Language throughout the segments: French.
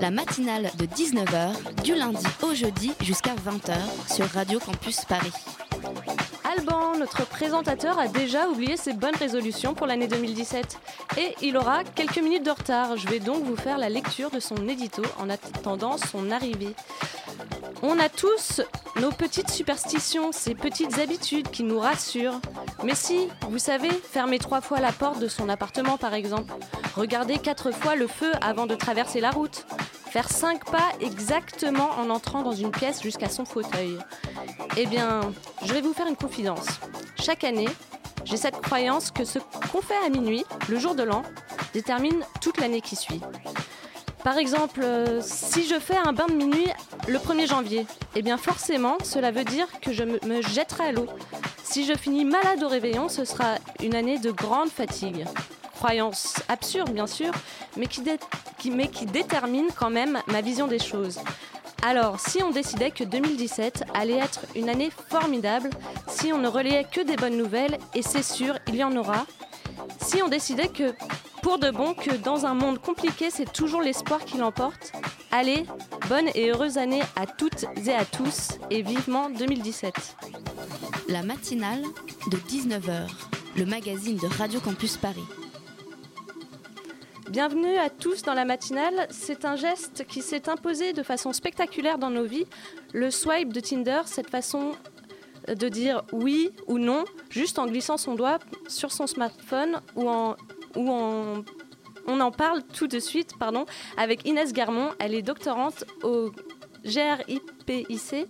La matinale de 19h, du lundi au jeudi jusqu'à 20h sur Radio Campus Paris. Alban, notre présentateur, a déjà oublié ses bonnes résolutions pour l'année 2017. Et il aura quelques minutes de retard. Je vais donc vous faire la lecture de son édito en attendant son arrivée. On a tous nos petites superstitions, ces petites habitudes qui nous rassurent. Mais si, vous savez, fermer trois fois la porte de son appartement par exemple, regarder quatre fois le feu avant de traverser la route, faire cinq pas exactement en entrant dans une pièce jusqu'à son fauteuil. Eh bien, je vais vous faire une confidence. Chaque année, j'ai cette croyance que ce qu'on fait à minuit, le jour de l'an, détermine toute l'année qui suit. Par exemple, euh, si je fais un bain de minuit le 1er janvier, eh bien forcément, cela veut dire que je me, jetterai à l'eau. Si je finis malade au réveillon, ce sera une année de grande fatigue. Croyance absurde, bien sûr, mais mais qui détermine quand même ma vision des choses. Alors, si on décidait que 2017 allait être une année formidable, si on ne relayait que des bonnes nouvelles, et c'est sûr, il y en aura, si on décidait que, pour de bon, que dans un monde compliqué, c'est toujours l'espoir qui l'emporte, allez, bonne et heureuse année à toutes et à tous, et vivement 2017. La matinale de 19h, le magazine de Radio Campus Paris. Bienvenue à tous dans la matinale. C'est un geste qui s'est imposé de façon spectaculaire dans nos vies. Le swipe de Tinder, cette façon de dire oui ou non, juste en glissant son doigt sur son smartphone ou en, on en parle tout de suite pardon, avec Inès Garmon. Elle est doctorante au GRIPIC.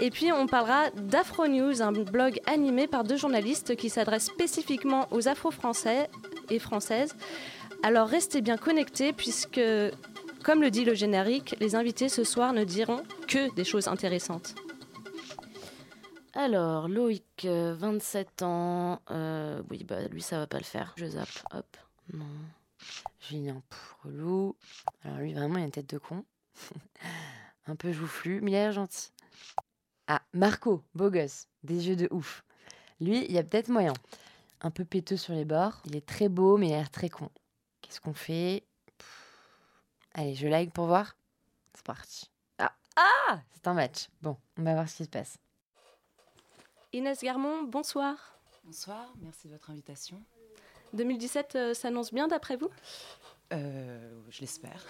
Et puis on parlera d'Afro News, un blog animé par deux journalistes qui s'adressent spécifiquement aux Afro-Français et Françaises. Alors restez bien connectés puisque, comme le dit le générique, les invités ce soir ne diront que des choses intéressantes. Alors, Loïc, euh, 27 ans. euh, oui, bah lui, ça va pas le faire. Je zappe, hop. Non. Julien, pff, relou. Alors, lui, vraiment, il a une tête de con. Un peu joufflu, mais il a l'air gentil. Ah, Marco, beau gosse. Des yeux de ouf. Lui, il y a peut-être moyen. Un peu péteux sur les bords. Il est très beau, mais il a l'air très con. Qu'est-ce qu'on fait? Allez, je like pour voir. C'est parti. Ah, ah C'est un match. Bon, on va voir ce qui se passe. Inès Garmon, bonsoir. Bonsoir, merci de votre invitation. 2017 euh, s'annonce bien d'après vous? Euh, je l'espère.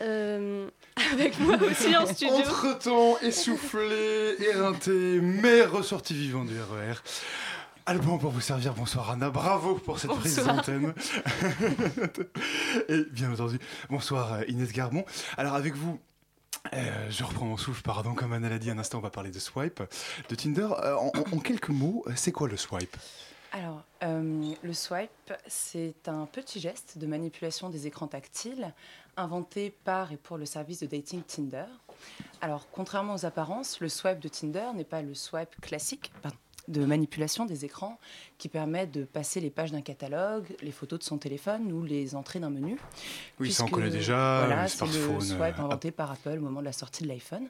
Euh, Avec moi aussi en studio. Entre-temps, essoufflé, éreinté, mais ressorti vivant du RER. Alban pour vous servir, bonsoir Anna, bravo pour cette prise Bonsoir. d'antenne. Et bien entendu, bonsoir Inès Garbon. Alors avec vous, euh, je reprends mon souffle, pardon, comme Anna l'a dit un instant, on va parler de swipe, de Tinder. Euh, en, quelques mots, c'est quoi le swipe? Alors, euh, le swipe, c'est un petit geste de manipulation des écrans tactiles inventé par et pour le service de dating Tinder. Alors, contrairement aux apparences, le swipe de Tinder n'est pas le swipe classique pardon, de manipulation des écrans qui permet de passer les pages d'un catalogue, les photos de son téléphone ou les entrées d'un menu. Oui, ça on connaît déjà, Voilà, c'est le swipe euh, inventé par Apple au moment de la sortie de l'iPhone.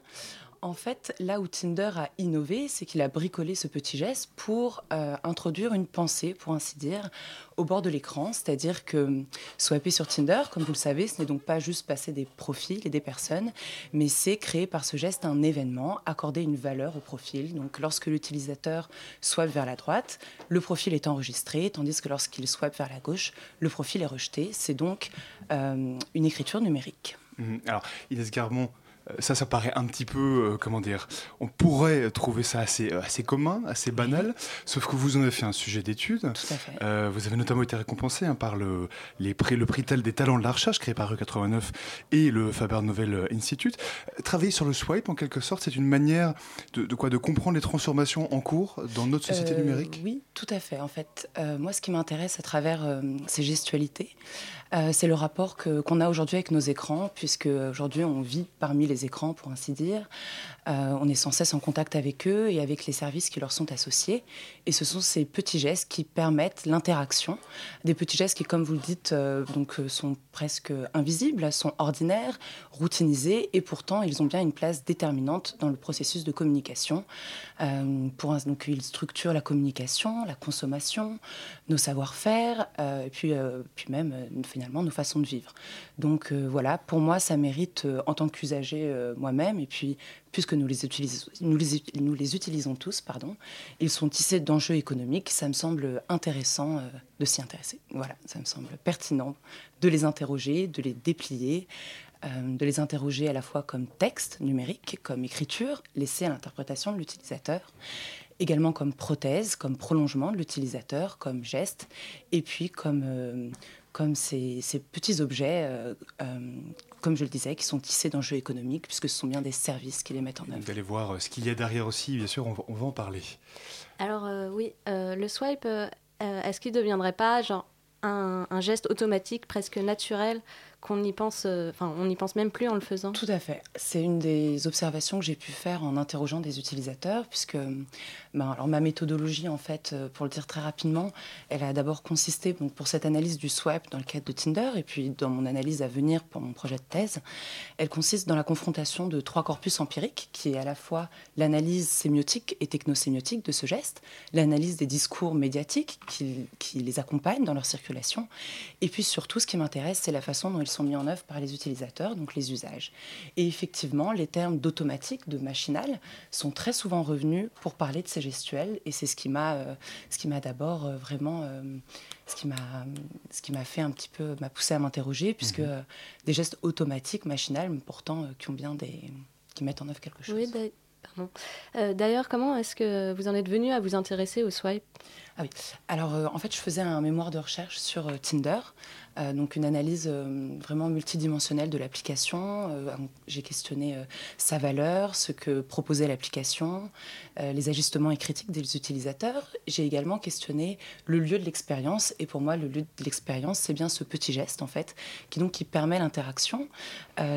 En fait, là où Tinder a innové, c'est qu'il a bricolé ce petit geste pour euh, introduire une pensée, pour ainsi dire, au bord de l'écran. C'est-à-dire que hum, swiper sur Tinder, comme vous le savez, ce n'est donc pas juste passer des profils et des personnes, mais c'est créer par ce geste un événement, accorder une valeur au profil. Donc lorsque l'utilisateur swipe vers la droite, le profil est enregistré, tandis que lorsqu'il swipe vers la gauche, le profil est rejeté. C'est donc euh, une écriture numérique. Mhm. Alors, Inès Garbon, euh, ça, ça paraît un petit peu, euh, comment dire, on pourrait trouver ça assez, euh, assez commun, assez banal, sauf que vous en avez fait un sujet d'étude. Tout à fait. Euh, vous avez notamment été récompensé hein, par le, les prix, le prix tel des talents de la recherche créé par E89 et le Faber Novel Institute. Euh, Travailler sur le swipe, en quelque sorte, c'est une manière de, de quoi? De comprendre les transformations en cours dans notre société Euh, numérique? Oui, tout à fait. En fait, euh, moi, ce qui m'intéresse à travers euh, ces gestualités, euh, c'est le rapport qu'on a aujourd'hui avec nos écrans, puisque aujourd'hui, on vit parmi les écrans, pour ainsi dire. Euh, on est sans cesse en contact avec eux et avec les services qui leur sont associés. Et ce sont ces petits gestes qui permettent l'interaction. Des petits gestes qui, comme vous le dites, euh, donc, euh, sont presque invisibles, sont ordinaires, routinisés, et pourtant ils ont bien une place déterminante dans le processus de communication. pour donc, ils structurent la communication, la consommation, nos savoir-faire, et puis, puis même finalement nos façons de vivre. Donc voilà, pour moi, ça mérite en tant qu'usager moi-même, et puis puisque nous les, utilisons, tous, pardon, ils sont tissés d'enjeux économiques. Ça me semble intéressant euh, de s'y intéresser. Voilà, ça me semble pertinent de les interroger, de les déplier, euh, de les interroger à la fois comme texte numérique, comme écriture, laissée à l'interprétation de l'utilisateur, également comme prothèse, comme prolongement de l'utilisateur, comme geste, et puis comme, euh, comme ces, petits objets comme je le disais, qui sont tissés d'enjeux économiques, puisque ce sont bien des services qui les mettent en œuvre. Vous allez voir euh, ce qu'il y a derrière aussi, bien sûr, on va, en parler. Alors euh, oui, euh, le swipe, est-ce qu'il ne deviendrait pas genre un, un, geste automatique, presque naturel, qu'on n'y pense, euh, enfin, on n'y pense même plus en le faisant. Tout à fait. C'est une des observations que j'ai pu faire en interrogeant des utilisateurs, puisque ben, alors, ma méthodologie, en fait, euh, pour le dire très rapidement, elle a d'abord consisté donc, pour cette analyse du swipe dans le cadre de Tinder, et puis dans mon analyse à venir pour mon projet de thèse, elle consiste dans la confrontation de trois corpus empiriques, qui est à la fois l'analyse sémiotique et technosémiotique de ce geste, l'analyse des discours médiatiques qui, qui les accompagnent dans leur circulation, et puis surtout, ce qui m'intéresse, c'est la façon dont ils sont mis en œuvre par les utilisateurs, donc les usages. Et effectivement, les termes d'automatique, de machinal, sont très souvent revenus pour parler de ces gestuels, et c'est ce qui m'a, euh, ce qui m'a d'abord euh, vraiment, euh, ce qui m'a, ce qui m'a fait un petit peu, m'a poussé à m'interroger, puisque mhm. des gestes automatiques, machinal, mais pourtant qui ont bien des, qui mettent en œuvre quelque chose. Oui, pardon. D'ailleurs, comment est-ce que vous en êtes venu à vous intéresser au swipe? Ah oui. Alors, en fait, je faisais un mémoire de recherche sur Tinder. Euh, donc une analyse euh, vraiment multidimensionnelle de l'application. Euh, j'ai questionné sa valeur, ce que proposait l'application, les ajustements et critiques des utilisateurs. J'ai également questionné le lieu de l'expérience. Et pour moi, le lieu de l'expérience, c'est bien ce petit geste, en fait, qui, donc, qui permet l'interaction,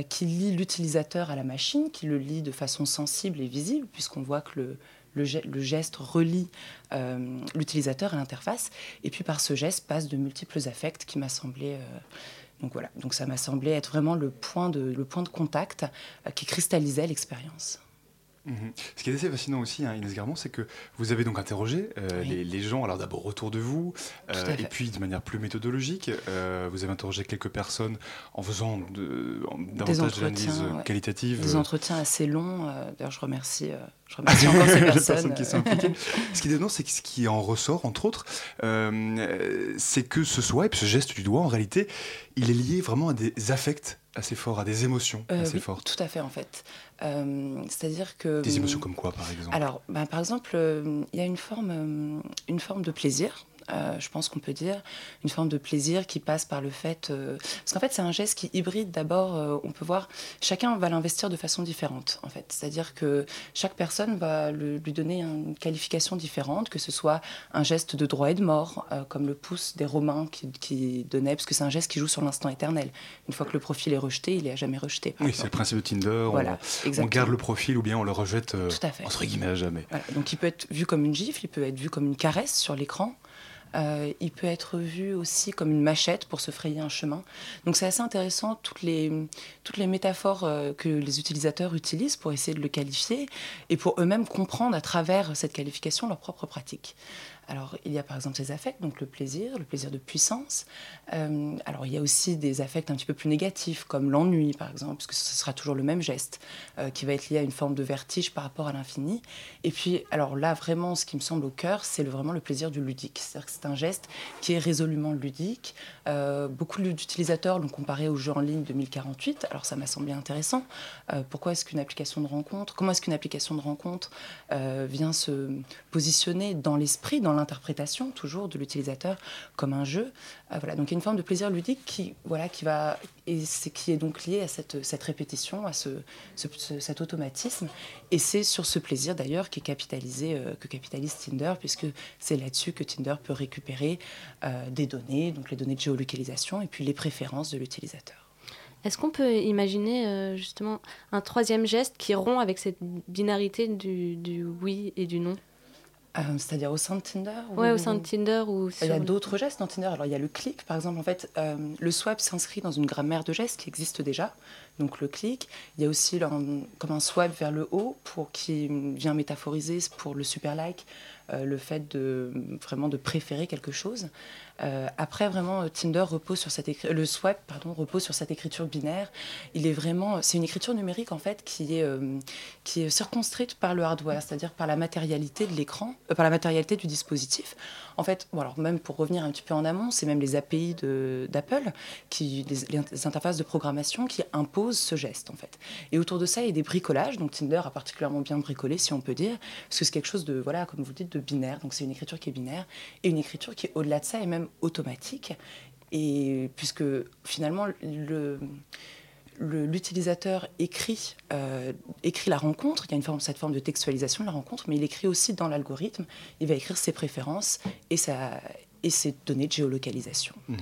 qui lie l'utilisateur à la machine, qui le lie de façon sensible et visible, puisqu'on voit que le, le, geste relie euh, l'utilisateur à l'interface. Et puis par ce geste passe de multiples affects qui m'a semblé... Euh, donc voilà, donc ça m'a semblé être vraiment le point de, le point de contact euh, qui cristallisait l'expérience. Mhm. Ce qui est assez fascinant aussi, hein, Inès Garmon, c'est que vous avez donc interrogé euh, les, gens, alors d'abord autour de vous, euh, et puis de manière plus méthodologique, euh, vous avez interrogé quelques personnes en faisant de, davantage d'analyse qualitative. Des entretiens assez longs. D'ailleurs, je remercie, je remercie encore ces personnes. qui sont impliquées. ce qui est étonnant, c'est que ce qui en ressort, entre autres, c'est que ce swipe, ce geste du doigt, en réalité, il est lié vraiment à des affects assez forts, à des émotions assez fortes. Tout à fait, en fait. Euh, c'est-à-dire que... Des émotions comme quoi, par exemple? Alors, bah, par exemple, euh, il y a une forme, euh, une forme de plaisir euh, je pense qu'on peut dire, une forme de plaisir qui passe par le fait... Euh, parce qu'en fait, c'est un geste qui hybride d'abord, euh, on peut voir, chacun va l'investir de façon différente, en fait. C'est-à-dire que chaque personne va lui donner une qualification différente, que ce soit un geste de droit et de mort, comme le pouce des Romains qui, qui donnaient, parce que c'est un geste qui joue sur l'instant éternel. Une fois que le profil est rejeté, il est à jamais rejeté. Oui, c'est le principe de Tinder. Voilà, on, garde le profil ou bien on le rejette, entre guillemets, à jamais. Donc il peut être vu comme une gifle, il peut être vu comme une caresse sur l'écran. Euh, il peut être vu aussi comme une machette pour se frayer un chemin. Donc c'est assez intéressant toutes les, toutes les métaphores euh, que les utilisateurs utilisent pour essayer de le qualifier et pour eux-mêmes comprendre à travers cette qualification leur propre pratique. Alors, il y a par exemple ces affects, donc le plaisir, le plaisir de puissance. Euh, alors, il y a aussi des affects un petit peu plus négatifs, comme l'ennui, par exemple, puisque ce sera toujours le même geste, euh, qui va être lié à une forme de vertige par rapport à l'infini. Et puis, alors là, vraiment, ce qui me semble au cœur, c'est vraiment le plaisir du ludique. C'est-à-dire que c'est un geste qui est résolument ludique. Euh, beaucoup d'utilisateurs l'ont comparé au jeu en ligne 2048. Alors, ça m'a semblé intéressant. pourquoi est-ce qu'une application de rencontre, comment est-ce qu'une application de rencontre vient se positionner dans l'esprit, dans l'interprétation toujours de l'utilisateur comme un jeu. Euh, voilà, donc il y a une forme de plaisir ludique qui, voilà, qui va et c'est qui est donc lié à cette, cette répétition, à ce, cet automatisme. Et c'est sur ce plaisir d'ailleurs qui est euh, que capitalise Tinder, puisque c'est là-dessus que Tinder peut récupérer euh, des données, donc les données de géolocalisation et puis les préférences de l'utilisateur. Est-ce qu'on peut imaginer justement un troisième geste qui rompt avec cette binarité du, du oui et du non? Euh, C'est-à-dire au sein de Tinder Ouais, ou- au sein de Tinder ou Il y a sur- d'autres gestes dans Tinder. Alors, il y a le clic, par exemple. En fait, euh, le swipe s'inscrit dans une grammaire de gestes qui existe déjà. Donc, le clic. Il y a aussi le- comme un swipe vers le haut pour qui vient métaphoriser pour le super like euh, le fait de vraiment de préférer quelque chose. Euh, après, vraiment, euh, Tinder repose sur cette le swipe, pardon, repose sur cette écriture binaire. Il est vraiment, c'est une écriture numérique en fait qui est qui est circonscrite par le hardware, c'est-à-dire par la matérialité de l'écran, par la matérialité du dispositif. En fait, alors même pour revenir un petit peu en amont, c'est même les API d'Apple, qui les, interfaces de programmation qui imposent ce geste en fait. Et autour de ça, il y a des bricolages. Donc Tinder a particulièrement bien bricolé, si on peut dire, parce que c'est quelque chose de voilà, comme vous dites, de binaire. Donc c'est une écriture qui est binaire et une écriture qui au-delà de ça est même automatique. Et puisque finalement le le- l'utilisateur écrit, euh, écrit la rencontre, il y a une forme, cette forme de textualisation de la rencontre, mais il écrit aussi dans l'algorithme, il va écrire ses préférences et, sa, et ses données de géolocalisation. Mhm.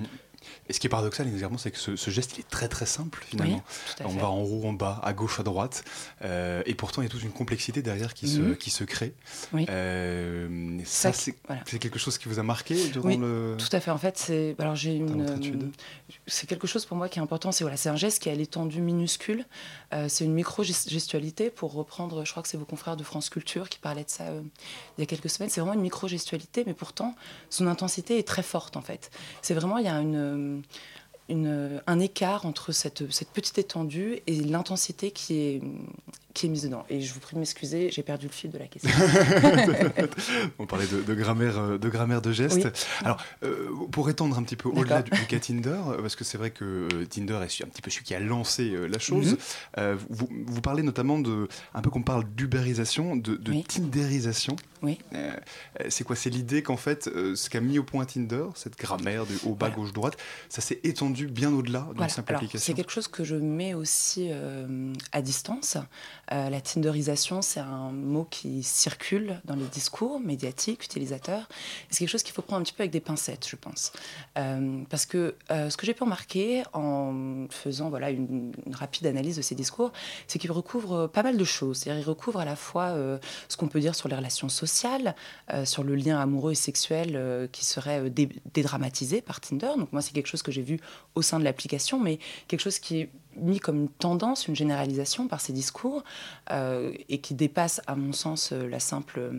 Et ce qui est paradoxal, évidemment, c'est que ce, ce geste, il est très très simple finalement. Oui, On va en haut, en bas, à gauche, à droite. Euh, et pourtant, il y a toute une complexité derrière qui, se, Mhm. qui se crée. Oui. Euh, ça, c'est voilà. quelque chose qui vous a marqué durant Oui, le. Tout à fait. En fait, c'est alors j'ai une euh, c'est quelque chose pour moi qui est important. C'est voilà, c'est un geste qui a l'étendue minuscule. Euh, c'est une micro gestualité pour reprendre. Je crois que c'est vos confrères de France Culture qui parlaient de ça il y a quelques semaines. C'est vraiment une micro gestualité, mais pourtant son intensité est très forte en fait. C'est vraiment il y a une euh, une, un écart entre cette, cette petite étendue et l'intensité qui est, qui est mise dedans. Et je vous prie de m'excuser, j'ai perdu le fil de la question. On parlait de, de grammaire, euh, de grammaire de gestes. Oui. Alors, euh, pour étendre un petit peu au-delà du, du cas Tinder, parce que c'est vrai que Tinder est un petit peu celui qui a lancé euh, la chose. Mhm. euh, vous, vous parlez notamment de, un peu qu'on parle d'ubérisation, de, de Oui. Tinderisation. Oui. Euh, euh, c'est quoi C'est l'idée qu'en fait, euh, ce qu'a mis au point Tinder, cette grammaire de haut, bas, Voilà. gauche, droite, ça s'est étendu bien au-delà d'une Voilà. simple Alors, application. C'est quelque chose que je mets aussi euh, à distance. La Tinderisation, c'est un mot qui circule dans les discours médiatiques, utilisateurs. C'est quelque chose qu'il faut prendre un petit peu avec des pincettes, je pense. Parce que ce que j'ai pu remarquer en faisant voilà, une, une rapide analyse de ces discours, c'est qu'ils recouvrent pas mal de choses. C'est-à-dire ils recouvrent à la fois ce qu'on peut dire sur les relations sociales, euh, sur le lien amoureux et sexuel euh, qui serait euh, dé- dédramatisé par Tinder. Donc moi, c'est quelque chose que j'ai vu au sein de l'application, mais quelque chose qui est mis comme une tendance, une généralisation par ces discours euh, et qui dépasse, à mon sens, la simple,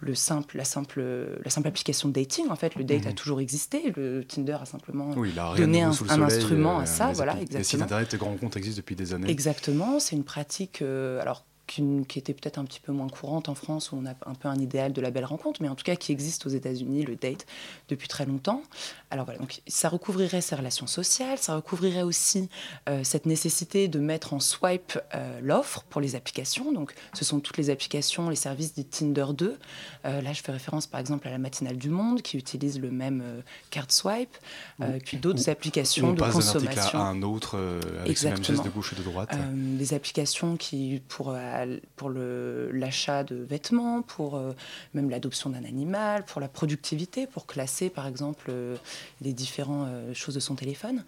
le simple, la simple, la simple application de dating. En fait, le date Mhm. a toujours existé. Le Tinder a simplement Oui, a nouveau un- soleil, instrument à ça, les voilà, appli- Les sites exactement. internet, les grands comptes existent depuis des années. Exactement, c'est une pratique euh, alors qui, qui était peut-être un petit peu moins courante en France où on a un peu un idéal de la belle rencontre, mais en tout cas qui existe aux États-Unis le date depuis très longtemps. Alors voilà, donc ça recouvrirait ces relations sociales, ça recouvrirait aussi euh, cette nécessité de mettre en swipe euh, l'offre pour les applications. Donc ce sont toutes les applications, les services dits Tinder 2. Euh, là, je fais référence par exemple à la matinale du Monde qui utilise le même card swipe, puis d'autres applications on de passe d'un article consommation. à un autre avec ce même geste Exactement. de gauche et de droite. Des applications qui pour euh, pour l'achat de vêtements, pour euh, même l'adoption d'un animal, pour la productivité, pour classer par exemple euh, les différentes choses de son téléphone.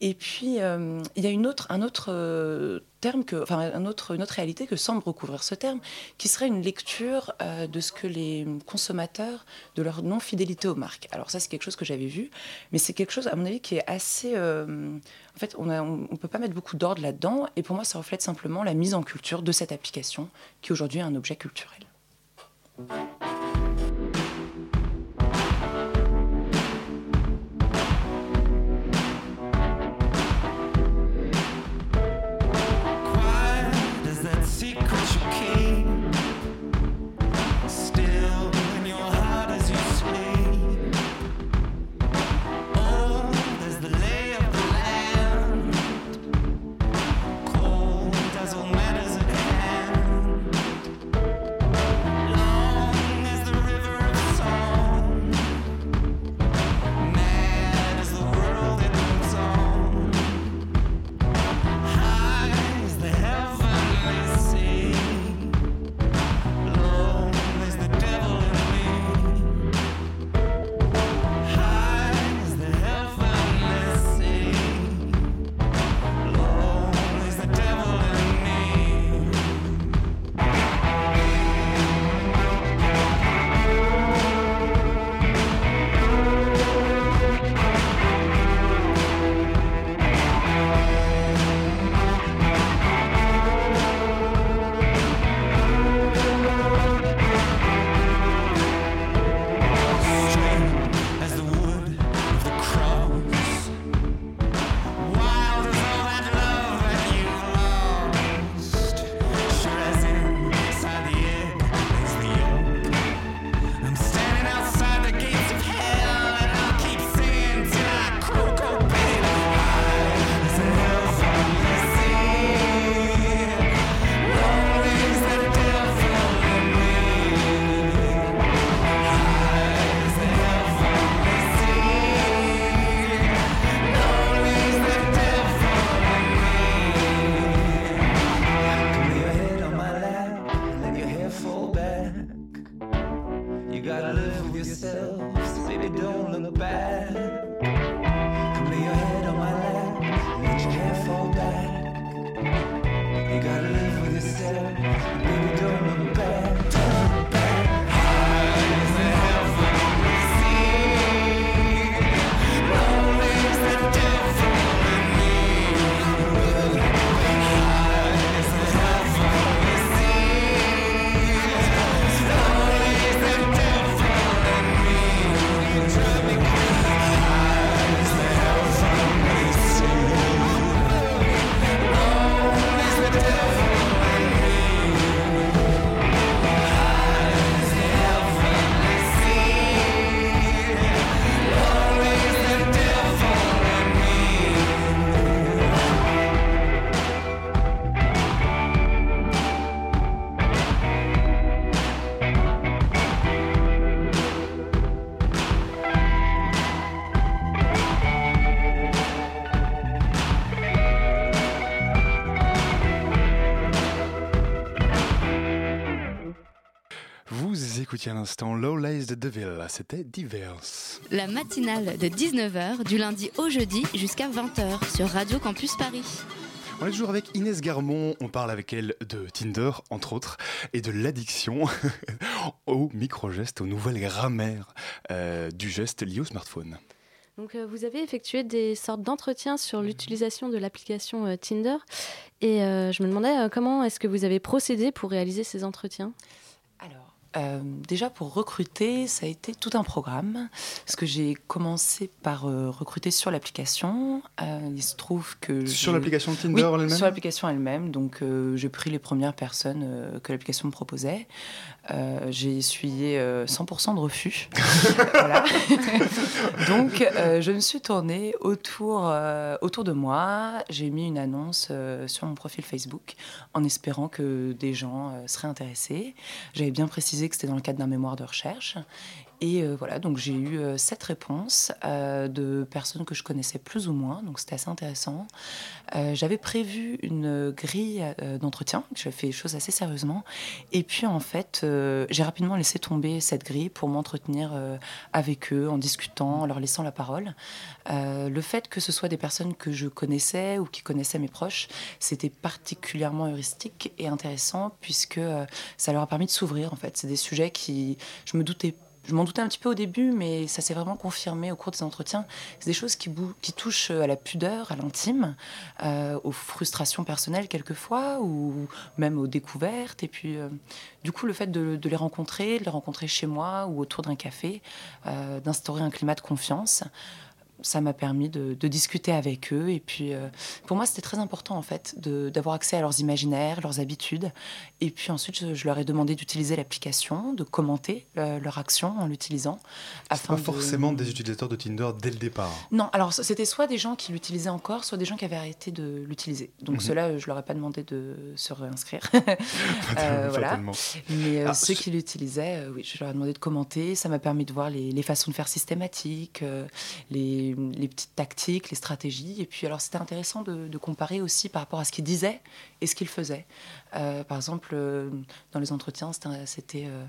Et puis euh, il y a une autre un autre euh, terme que enfin un autre une autre réalité que semble recouvrir ce terme, qui serait une lecture euh, de ce que les consommateurs de leur non fidélité aux marques. Alors ça c'est quelque chose que j'avais vu, mais c'est quelque chose à mon avis qui est assez euh, en fait, on ne peut pas mettre beaucoup d'ordre là-dedans. Et pour moi, ça reflète simplement la mise en culture de cette application, qui aujourd'hui est un objet culturel. Écoutiez à l'instant Low Lace de Deville, c'était Divers. La matinale de 19h du lundi au jeudi jusqu'à 20h sur Radio Campus Paris. On est toujours avec Inès Garmon, on parle avec elle de Tinder, entre autres, et de l'addiction au micro-geste, aux nouvelles grammaires euh, du geste lié au smartphone. Donc, euh, vous avez effectué des sortes d'entretiens sur l'utilisation de l'application euh, Tinder. Et euh, je me demandais euh, comment est-ce que vous avez procédé pour réaliser ces entretiens? Euh, déjà pour recruter, ça a été tout un programme. Parce que j'ai commencé par euh, recruter sur l'application. Euh, il se trouve que. Sur l'application Oui, Tinder elle-même sur l'application elle-même. Donc, j'ai pris les premières personnes que l'application me proposait. Euh, j'ai essuyé euh, 100% de refus. Donc, euh, je me suis tournée autour, euh, autour de moi. J'ai mis une annonce sur mon profil Facebook en espérant que des gens seraient intéressés. J'avais bien précisé que c'était dans le cadre d'un mémoire de recherche. Et euh, voilà, donc j'ai eu euh, sept réponses euh, de personnes que je connaissais plus ou moins, donc c'était assez intéressant. Euh, J'avais prévu une grille d'entretien, je fais les choses assez sérieusement. Et puis en fait, j'ai rapidement laissé tomber cette grille pour m'entretenir avec eux en discutant, en leur laissant la parole. Le fait que ce soit des personnes que je connaissais ou qui connaissaient mes proches, c'était particulièrement heuristique et intéressant puisque ça leur a permis de s'ouvrir en fait. C'est des sujets qui, je me doutais je m'en doutais un petit peu au début, mais ça s'est vraiment confirmé au cours des entretiens. C'est des choses qui, touchent à la pudeur, à l'intime, euh, aux frustrations personnelles quelquefois, ou même aux découvertes. Et puis, euh, du coup, le fait de, les rencontrer, de les rencontrer chez moi ou autour d'un café, euh, d'instaurer un climat de confiance, ça m'a permis de, de discuter avec eux. Et puis, euh, pour moi, c'était très important, en fait, d'avoir accès à leurs imaginaires, leurs habitudes. Et puis ensuite, je, je leur ai demandé d'utiliser l'application, de commenter euh, leur action en l'utilisant. Afin pas de- forcément des utilisateurs de Tinder dès le départ. Non, alors c'était soit des gens qui l'utilisaient encore, soit des gens qui avaient arrêté de l'utiliser. Donc Mhm. ceux-là, je leur ai pas demandé de se réinscrire. Euh, voilà. Mais euh, Ah, ceux ce- qui l'utilisaient, euh, oui, je leur ai demandé de commenter. Ça m'a permis de voir les, les façons de faire systématiques, euh, les, petites tactiques, les stratégies. Et puis, alors, c'était intéressant de, comparer aussi par rapport à ce qu'ils disaient et ce qu'ils faisaient. Euh, par exemple, euh, dans les entretiens, c'était. euh,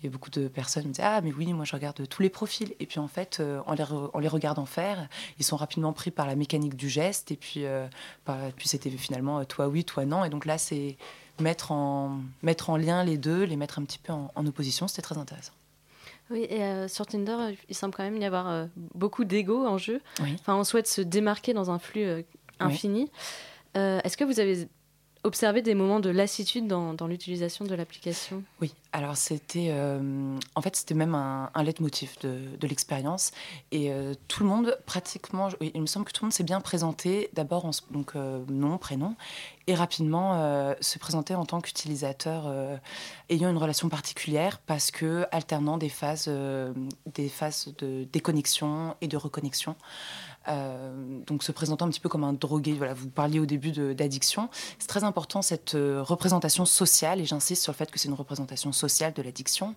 il y a beaucoup de personnes qui me Ah, mais oui, moi je regarde tous les profils. Et puis en fait, en, les en regardant faire, ils sont rapidement pris par la mécanique du geste. Et puis, c'était finalement toi oui, toi non. Et donc là, c'est mettre en, mettre en lien les deux, les mettre un petit peu en opposition. C'était très intéressant. Oui, et euh, sur Tinder, euh, il semble quand même y avoir euh, beaucoup d'ego en jeu. Oui. Enfin, on souhaite se démarquer dans un flux euh, infini. Est-ce que vous avez observé des moments de lassitude dans, l'utilisation de l'application? Oui, alors c'était euh, en fait c'était même un, un leitmotiv de, l'expérience et euh, tout le monde pratiquement, il me semble que tout le monde s'est bien présenté d'abord en donc euh, nom prénom et rapidement se présenter en tant qu'utilisateur ayant une relation particulière parce que alternant des phases des phases de déconnexion et de reconnexion. Euh, donc se présentant un petit peu comme un drogué. Voilà, vous parliez au début d'addiction. C'est très important cette euh, représentation sociale, et j'insiste sur le fait que c'est une représentation sociale de l'addiction,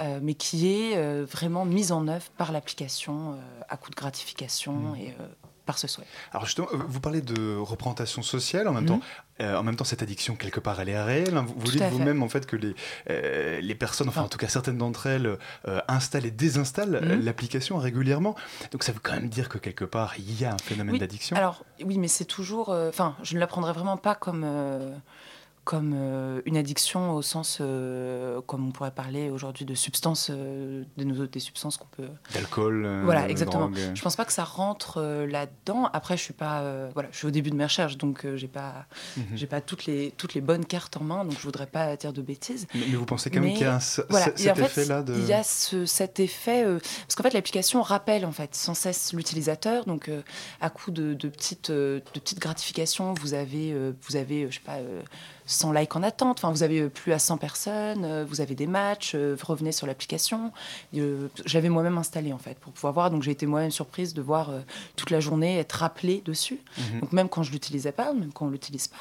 euh, mais qui est vraiment mise en œuvre par l'application à coup de gratification et euh, par ce souhait. Alors justement, vous parlez de représentation sociale en même temps. Euh, en même temps, cette addiction quelque part, elle est réelle. hein. Vous, dites vous-même en fait que les euh, les personnes, enfin en tout cas certaines d'entre elles, euh, installent et désinstallent Mhm. l'application régulièrement. Donc ça veut quand même dire que quelque part il y a un phénomène Oui, d'addiction. Alors oui, mais c'est toujours. Enfin, je ne la prendrais vraiment pas comme comme euh, une addiction au sens euh, comme on pourrait parler aujourd'hui de substances, euh, de nos- des substances qu'on peut. D'alcool. euh, Voilà, exactement. drogue. Je pense pas que ça rentre là-dedans. Après, je suis pas, voilà, je suis au début de mes recherches, donc j'ai pas, Mhm. j'ai pas toutes les toutes les bonnes cartes en main, donc je voudrais pas dire de bêtises. Mais, mais vous pensez quand même qu'il y a un, Voilà, en cet fait, effet-là de. il y a ce- cet effet parce qu'en fait l'application rappelle en fait sans cesse l'utilisateur. Donc à coup de, de petites de petites gratifications, vous avez vous avez je sais pas 100 likes en attente. Enfin, vous avez euh, plus à 100 personnes. euh, vous avez des matchs. euh, vous revenez sur l'application. Je l'avais moi-même installé en fait pour pouvoir voir. Donc j'ai été moi-même surprise de voir toute la journée être rappelée dessus. Mhm. Donc même quand je l'utilisais pas, même quand on l'utilise pas.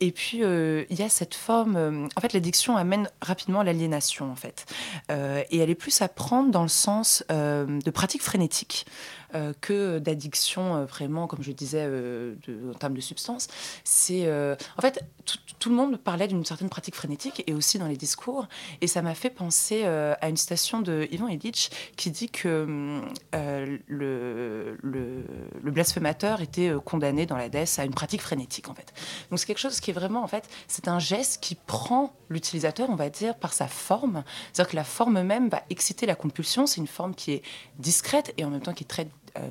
Et puis il y a cette forme. en fait, l'addiction amène rapidement à l'aliénation en fait, et elle est plus à prendre dans le sens de pratique frénétique. Euh, que d'addiction euh, vraiment, comme je disais, euh, de- en termes de substance. C'est euh, en fait tout, le monde parlait d'une certaine pratique frénétique et aussi dans les discours. Et ça m'a fait penser à une citation de Ivan Illich qui dit que le, le, blasphémateur était condamné dans la DES à une pratique frénétique en fait. Donc c'est quelque chose qui est vraiment en fait, c'est un geste qui prend l'utilisateur, on va dire, par sa forme. C'est-à-dire que la forme même va exciter la compulsion. C'est une forme qui est discrète et en même temps qui est très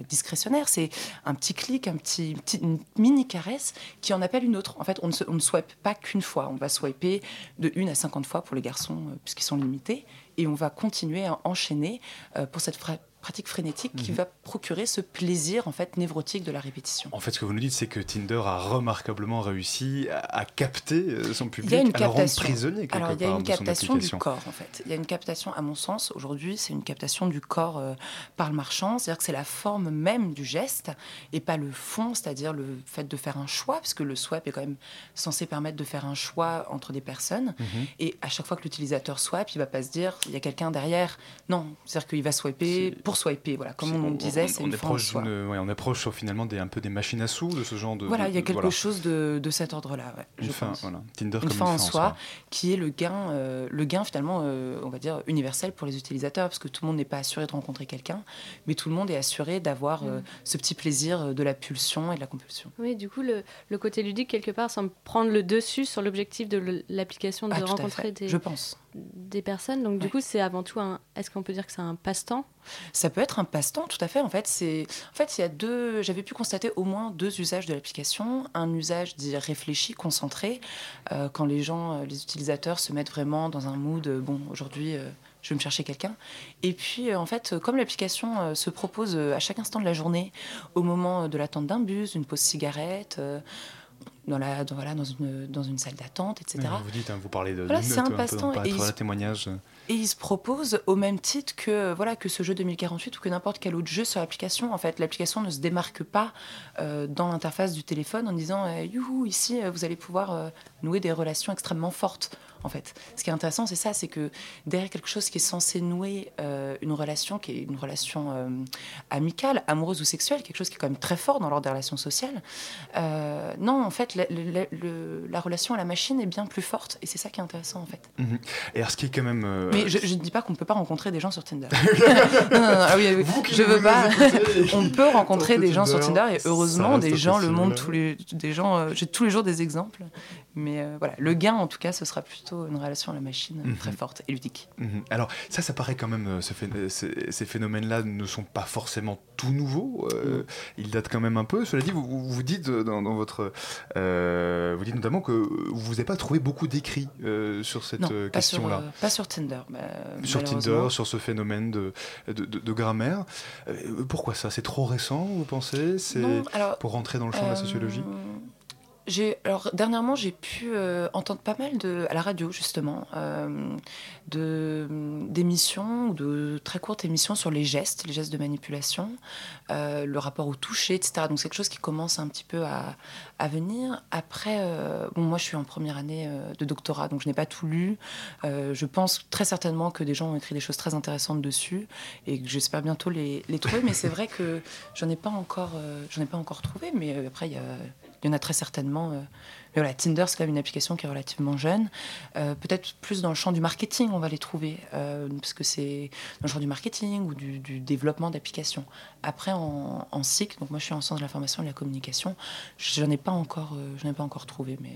discrétionnaire. C'est un petit clic, un petit, une mini caresse qui en appelle une autre. En fait, on ne, swipe pas qu'une fois. On va swiper de 1 à 50 fois pour les garçons, euh, puisqu'ils sont limités. Et on va continuer à enchaîner euh, pour cette pratique frénétique qui Mhm. va procurer ce plaisir en fait névrotique de la répétition. En fait, ce que vous nous dites, c'est que Tinder a remarquablement réussi à, à capter euh, son public, Il y a une à le rendre captation. prisonnier quelque Alors, il y a une captation du corps, en fait. Il y a une captation, à mon sens, aujourd'hui, c'est une captation du corps euh, par le marchand. C'est-à-dire que c'est la forme même du geste et pas le fond, c'est-à-dire le fait de faire un choix, parce que le swipe est quand même censé permettre de faire un choix entre des personnes. Mhm. Et à chaque fois que l'utilisateur swipe, il va pas se dire, il y a quelqu'un derrière. Non, c'est-à-dire qu'il va swiper pour swiper. Voilà, comme on, disait, c'est on une est fin en proche soi. d'une- ouais, on approche euh, finalement des, un peu des machines à sous de ce genre de. Voilà, il y a de- quelque voilà. chose de, de cet ordre-là, ouais, Une je fin, pense. voilà. Tinder une comme fin une en fin en soi, soi. qui est le gain, euh, le gain finalement, euh, on va dire universel pour les utilisateurs, parce que tout le monde n'est pas assuré de rencontrer quelqu'un, mais tout le monde est assuré d'avoir euh, Mm. ce petit plaisir de la pulsion et de la compulsion. Oui, du coup, le, le côté ludique, quelque part, semble prendre le dessus sur l'objectif de l'application de Ah, rencontrer des, je pense. Des personnes. Donc, du coup, c'est avant tout un. Est-ce qu'on peut dire que c'est un passe-temps? Ça peut être un passe-temps, tout à fait. En fait, c'est, en fait, il y a deux. J'avais pu constater au moins deux usages de l'application. Un usage dit réfléchi, concentré, euh, quand les gens, euh, les utilisateurs se mettent vraiment dans un mood. euh, bon, aujourd'hui. euh, je vais me chercher quelqu'un. Et puis, en fait, comme l'application se propose à chaque instant de la journée, au moment de l'attente d'un bus, d'une pause cigarette, dans, la, dans, voilà, dans, une, dans une salle d'attente, etc. Vous dites, hein, vous parlez de. Voilà, c'est un passe-temps, et. Et il se propose au même titre que, voilà, que ce jeu 2048 ou que n'importe quel autre jeu sur l'application. En fait, l'application ne se démarque pas euh, dans l'interface du téléphone en disant euh, Youhou, ici, euh, vous allez pouvoir euh, nouer des relations extrêmement fortes. En fait, ce qui est intéressant, c'est ça c'est que derrière quelque chose qui est censé nouer euh, une relation, qui est une relation euh, amicale, amoureuse ou sexuelle, quelque chose qui est quand même très fort dans l'ordre des relations sociales, euh, non, en fait, la, la- le- la relation à la machine est bien plus forte. Et c'est ça qui est intéressant, en fait. Mhm. Et alors, ce qui est quand même. Mais je, je ne dis pas qu'on ne peut pas rencontrer des gens sur Tinder. non, non, non, ah oui, oui, Vous qui je veux pas. On peut rencontrer des gens sur Tinder, et heureusement des gens le monde tous les des gens. J'ai tous les jours des exemples, mais euh, voilà, le gain en tout cas, ce sera plutôt une relation à la machine Mhm. très forte et ludique. Mhm. Alors ça, ça paraît quand même, euh, ce ces, phénomènes-là ne sont pas forcément tout nouveaux. euh, Ils datent quand même un peu. Cela dit, vous, vous dites dans, dans votre, vous dites notamment que vous n'avez pas trouvé beaucoup d'écrits sur cette pas question-là. euh, pas sur Tinder. bah, Sur. Tinder, sur ce phénomène de, de, de- de grammaire. Pourquoi ça? C'est trop récent, vous pensez? C'est pour rentrer dans le champ de la sociologie? Alors dernièrement j'ai pu euh, entendre pas mal de à la radio justement euh, d'émissions ou de très courtes émissions sur les gestes, les gestes de manipulation, euh, le rapport au toucher, etc. Donc c'est quelque chose qui commence un petit peu à, à venir. Après, euh, bon moi je suis en première année euh, de doctorat donc je n'ai pas tout lu. Euh, je pense très certainement que des gens ont écrit des choses très intéressantes dessus et que j'espère bientôt les, les trouver. Mais c'est vrai que j'en ai pas encore euh, j'en ai pas encore trouvé. Mais euh, après il y en a très certainement. Mais voilà, Tinder, c'est quand même une application qui est relativement jeune. Euh, Peut-être plus dans le champ du marketing, on va les trouver, euh, parce que c'est dans le champ du marketing ou du, du développement d'applications. Après, en, en SIC, donc moi je suis en sciences de l'information et de la communication, j'en ai pas encore, euh, ai pas encore trouvé, mais.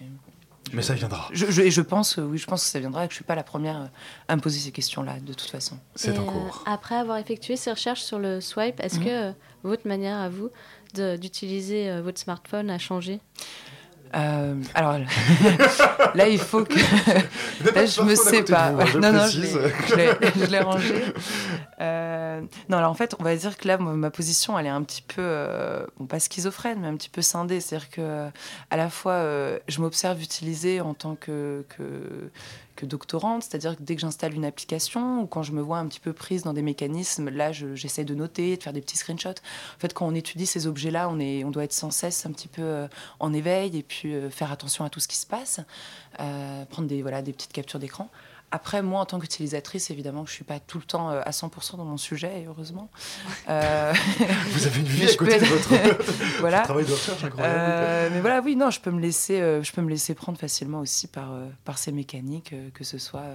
Mais ça viendra. Je, je- et je pense, euh, oui, je pense que ça viendra et que je suis pas la première à me poser ces questions-là, de toute façon. C'est en euh, cours. après avoir effectué ces recherches sur le swipe, est-ce Mhm. que euh, votre manière à vous d'utiliser euh, votre smartphone a changé? Euh, alors là, il faut que. Là, je me sais pas. vous, hein, je non, non, je l'ai- rangé. Euh, non, alors en fait, on va dire que là, ma position, elle est un petit peu, euh, bon, pas schizophrène, mais un petit peu scindée. C'est-à-dire que, à la fois, je m'observe utiliser en tant que, que, que doctorante, c'est-à-dire que dès que j'installe une application ou quand je me vois un petit peu prise dans des mécanismes, là, je- j'essaie de noter, de faire des petits screenshots. En fait, quand on étudie ces objets-là, on, est, on doit être sans cesse un petit peu euh, en éveil et puis euh, faire attention à tout ce qui se passe, euh, prendre des, voilà, des petites captures d'écran. Après, moi, en tant qu'utilisatrice, évidemment, je suis pas tout le temps euh, à 100% dans mon sujet, et heureusement. Euh, Vous avez une vie à côté de votre voilà. travail de recherche incroyable. Euh, mais voilà, oui, non, je peux me laisser, je peux me laisser prendre facilement aussi par, par ces mécaniques, que ce soit,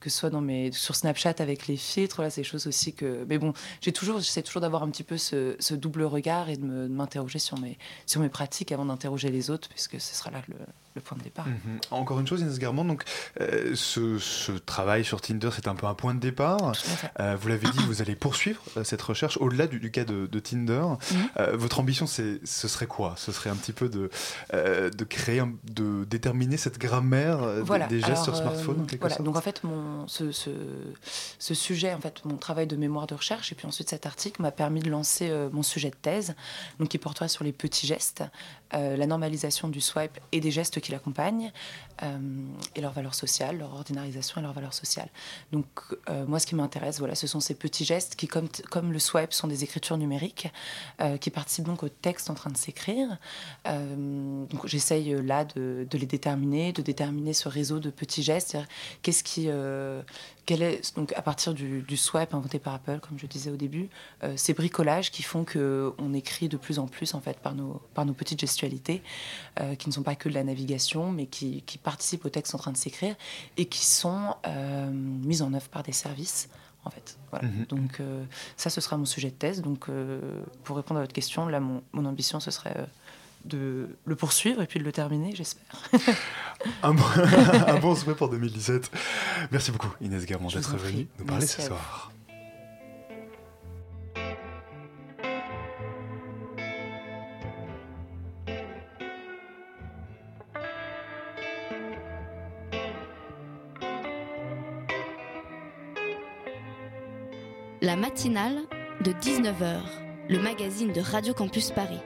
que ce soit dans mes, sur Snapchat avec les filtres, c'est des choses aussi que. Mais bon, j'ai toujours, j'essaie toujours d'avoir un petit peu ce, ce double regard et de me- de m'interroger sur mes, sur mes pratiques avant d'interroger les autres, puisque ce sera là le, le point de départ. Mhm. Encore une chose, Inès Garmand, donc, euh, ce, ce travail sur Tinder, c'est un peu un point de départ. Euh, vous l'avez dit, vous allez poursuivre euh, cette recherche au-delà du, du cas de, de Tinder. Mhm. Votre ambition, ce serait quoi? Ce serait un petit peu de, de créer, un- de déterminer cette grammaire des- gestes sur Alors, smartphone, voilà. sorte? Donc en fait, mon, ce, ce, ce sujet, en fait, mon travail de mémoire de recherche, et puis ensuite cet article m'a permis de lancer mon sujet de thèse, donc qui portera sur les petits gestes, euh, la normalisation du swipe et des gestes qui l'accompagnent, euh, et leur valeur sociale, leur ordinarisation et leur valeur sociale. Donc euh, moi, ce qui m'intéresse, voilà, ce sont ces petits gestes qui, comme, le swipe, sont des écritures numériques, qui participent donc au texte en train de s'écrire. Donc j'essaye là de, de les déterminer, de déterminer ce réseau de petits gestes. Qu'est-ce qui, quel est donc à partir du, du swipe inventé par Apple, comme je disais au début, euh, ces bricolages qui font que on écrit de plus en plus en fait par nos par nos petites gestualités, euh, qui ne sont pas que de la navigation, mais qui, qui participent au texte en train de s'écrire et qui sont euh, mises en œuvre par des services. En fait, voilà. Mhm. Donc euh, ça, ce sera mon sujet de thèse. Donc euh, pour répondre à votre question, là, mon, mon ambition, ce serait euh, de le poursuivre et puis de le terminer, j'espère. un, bon, un bon souhait pour 2017. Merci beaucoup, Inès vous d'être venue nous parler Merci ce soir. La matinale de 19h, le magazine de Radio Campus Paris.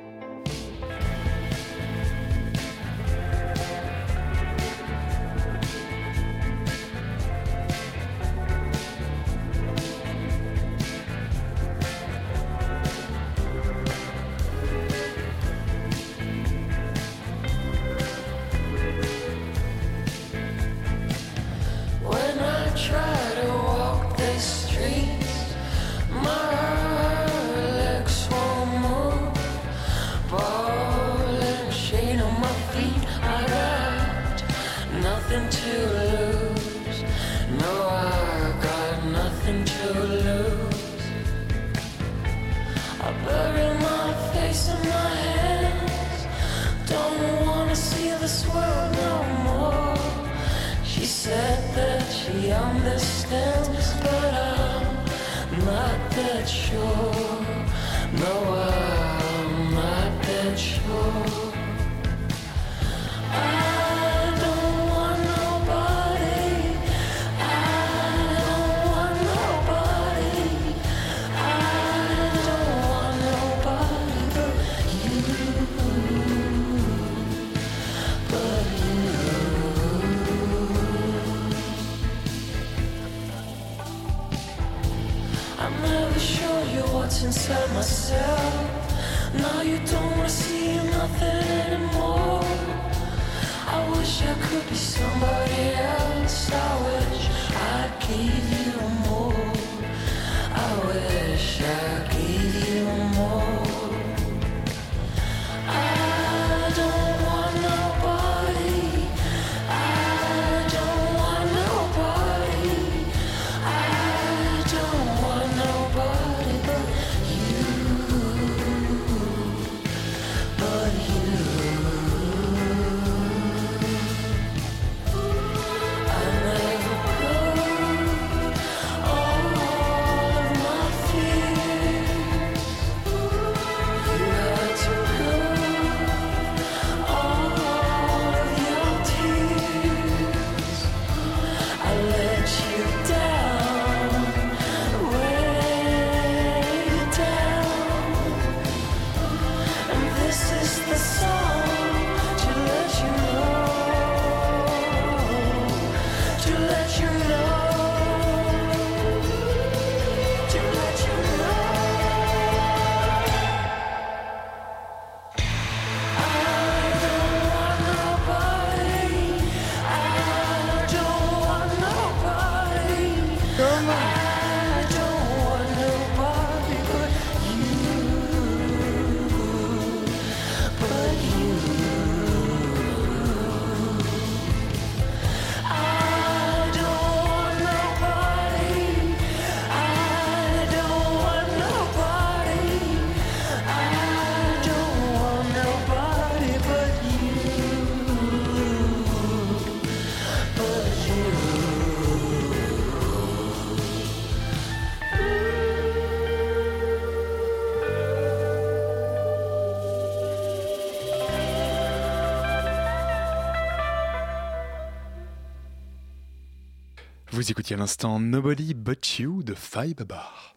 Vous écoutiez à l'instant Nobody But You de Five Bar.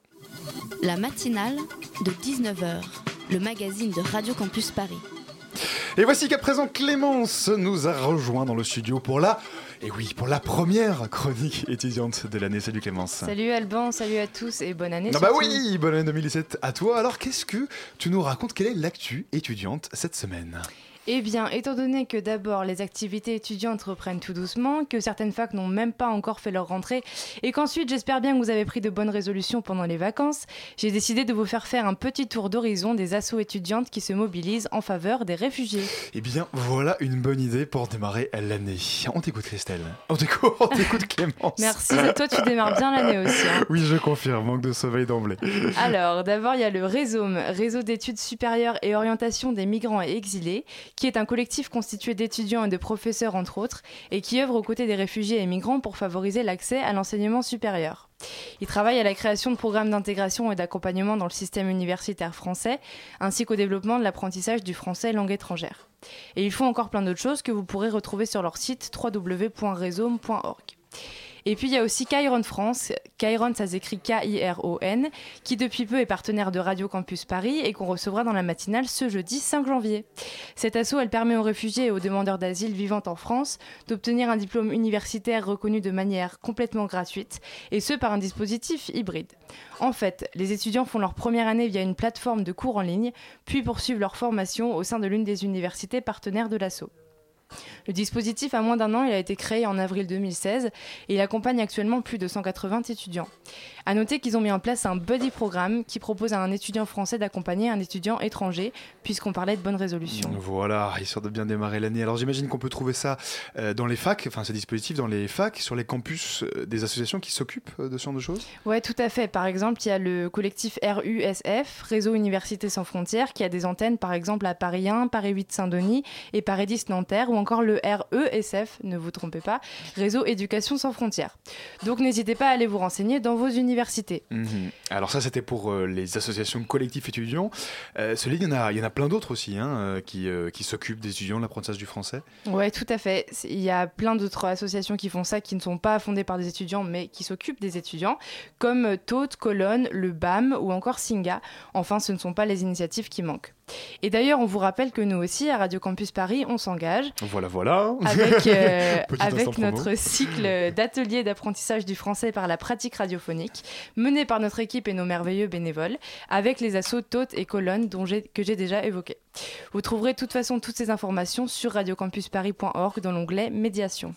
La matinale de 19h, le magazine de Radio Campus Paris. Et voici qu'à présent Clémence nous a rejoint dans le studio pour la, et oui, pour la première chronique étudiante de l'année. Salut Clémence. Salut Alban, salut à tous et bonne année. Ah bah oui, bonne année 2017 à toi. Alors qu'est-ce que tu nous racontes? Quelle est l'actu étudiante cette semaine? Eh bien, étant donné que d'abord les activités étudiantes reprennent tout doucement, que certaines facs n'ont même pas encore fait leur rentrée, et qu'ensuite j'espère bien que vous avez pris de bonnes résolutions pendant les vacances, j'ai décidé de vous faire faire un petit tour d'horizon des assos étudiantes qui se mobilisent en faveur des réfugiés. Eh bien, voilà une bonne idée pour démarrer l'année. On t'écoute Christelle. On t'écoute, on t'écoute Clémence. Merci, toi tu démarres bien l'année aussi. hein. Oui, je confirme, manque de sommeil d'emblée. Alors, d'abord, il y a le RÉSOM, Réseau d'études supérieures et orientation des migrants et exilés, qui est un collectif constitué d'étudiants et de professeurs, entre autres, et qui œuvre aux côtés des réfugiés et migrants pour favoriser l'accès à l'enseignement supérieur. Il travaille à la création de programmes d'intégration et d'accompagnement dans le système universitaire français, ainsi qu'au développement de l'apprentissage du français langue étrangère. Et ils font encore plein d'autres choses que vous pourrez retrouver sur leur site www.resome.org. Et puis il y a aussi Chiron France, Chiron ça s'écrit K-I-R-O-N, qui depuis peu est partenaire de Radio Campus Paris et qu'on recevra dans la matinale ce jeudi 5 janvier. Cette asso, elle permet aux réfugiés et aux demandeurs d'asile vivant en France d'obtenir un diplôme universitaire reconnu de manière complètement gratuite, et ce par un dispositif hybride. En fait, les étudiants font leur première année via une plateforme de cours en ligne, puis poursuivent leur formation au sein de l'une des universités partenaires de l'asso. Le dispositif a moins d'un an, il a été créé en avril 2016 et il accompagne actuellement plus de 180 étudiants. À noter qu'ils ont mis en place un buddy programme qui propose à un étudiant français d'accompagner un étudiant étranger, puisqu'on parlait de bonne résolution. Voilà, histoire de bien démarrer l'année. Alors j'imagine qu'on peut trouver ça euh, dans les facs, enfin ce dispositif dans les facs, sur les campus euh, des associations qui s'occupent euh, de ce genre de choses? Ouais, tout à fait. Par exemple, il y a le collectif RUSF, Réseau Université Sans Frontières, qui a des antennes par exemple à Paris 1, Paris 8 Saint-Denis et Paris 10 Nanterre, ou encore le RESF, ne vous trompez pas, Réseau Éducation Sans Frontières. Donc n'hésitez pas à aller vous renseigner dans vos universités. Mhm. Alors ça c'était pour euh, les associations collectifs étudiants. Euh, cela il y en a, il y en a plein d'autres aussi hein, euh, qui, euh, qui s'occupent des étudiants, de l'apprentissage du français. Ouais, tout à fait. Il y a plein d'autres associations qui font ça, qui ne sont pas fondées par des étudiants, mais qui s'occupent des étudiants, comme Tote, Colonne, le BAM ou encore Singa. Enfin, ce ne sont pas les initiatives qui manquent. Et d'ailleurs, on vous rappelle que nous aussi, à Radio Campus Paris, on s'engage Voilà, voilà. avec, euh, avec notre cycle d'ateliers d'apprentissage du français par la pratique radiophonique, mené par notre équipe et nos merveilleux bénévoles, avec les assos Tote et Colonne dont que j'ai déjà évoqués. Vous trouverez de toute façon toutes ces informations sur radiocampusparis.org dans l'onglet Médiation.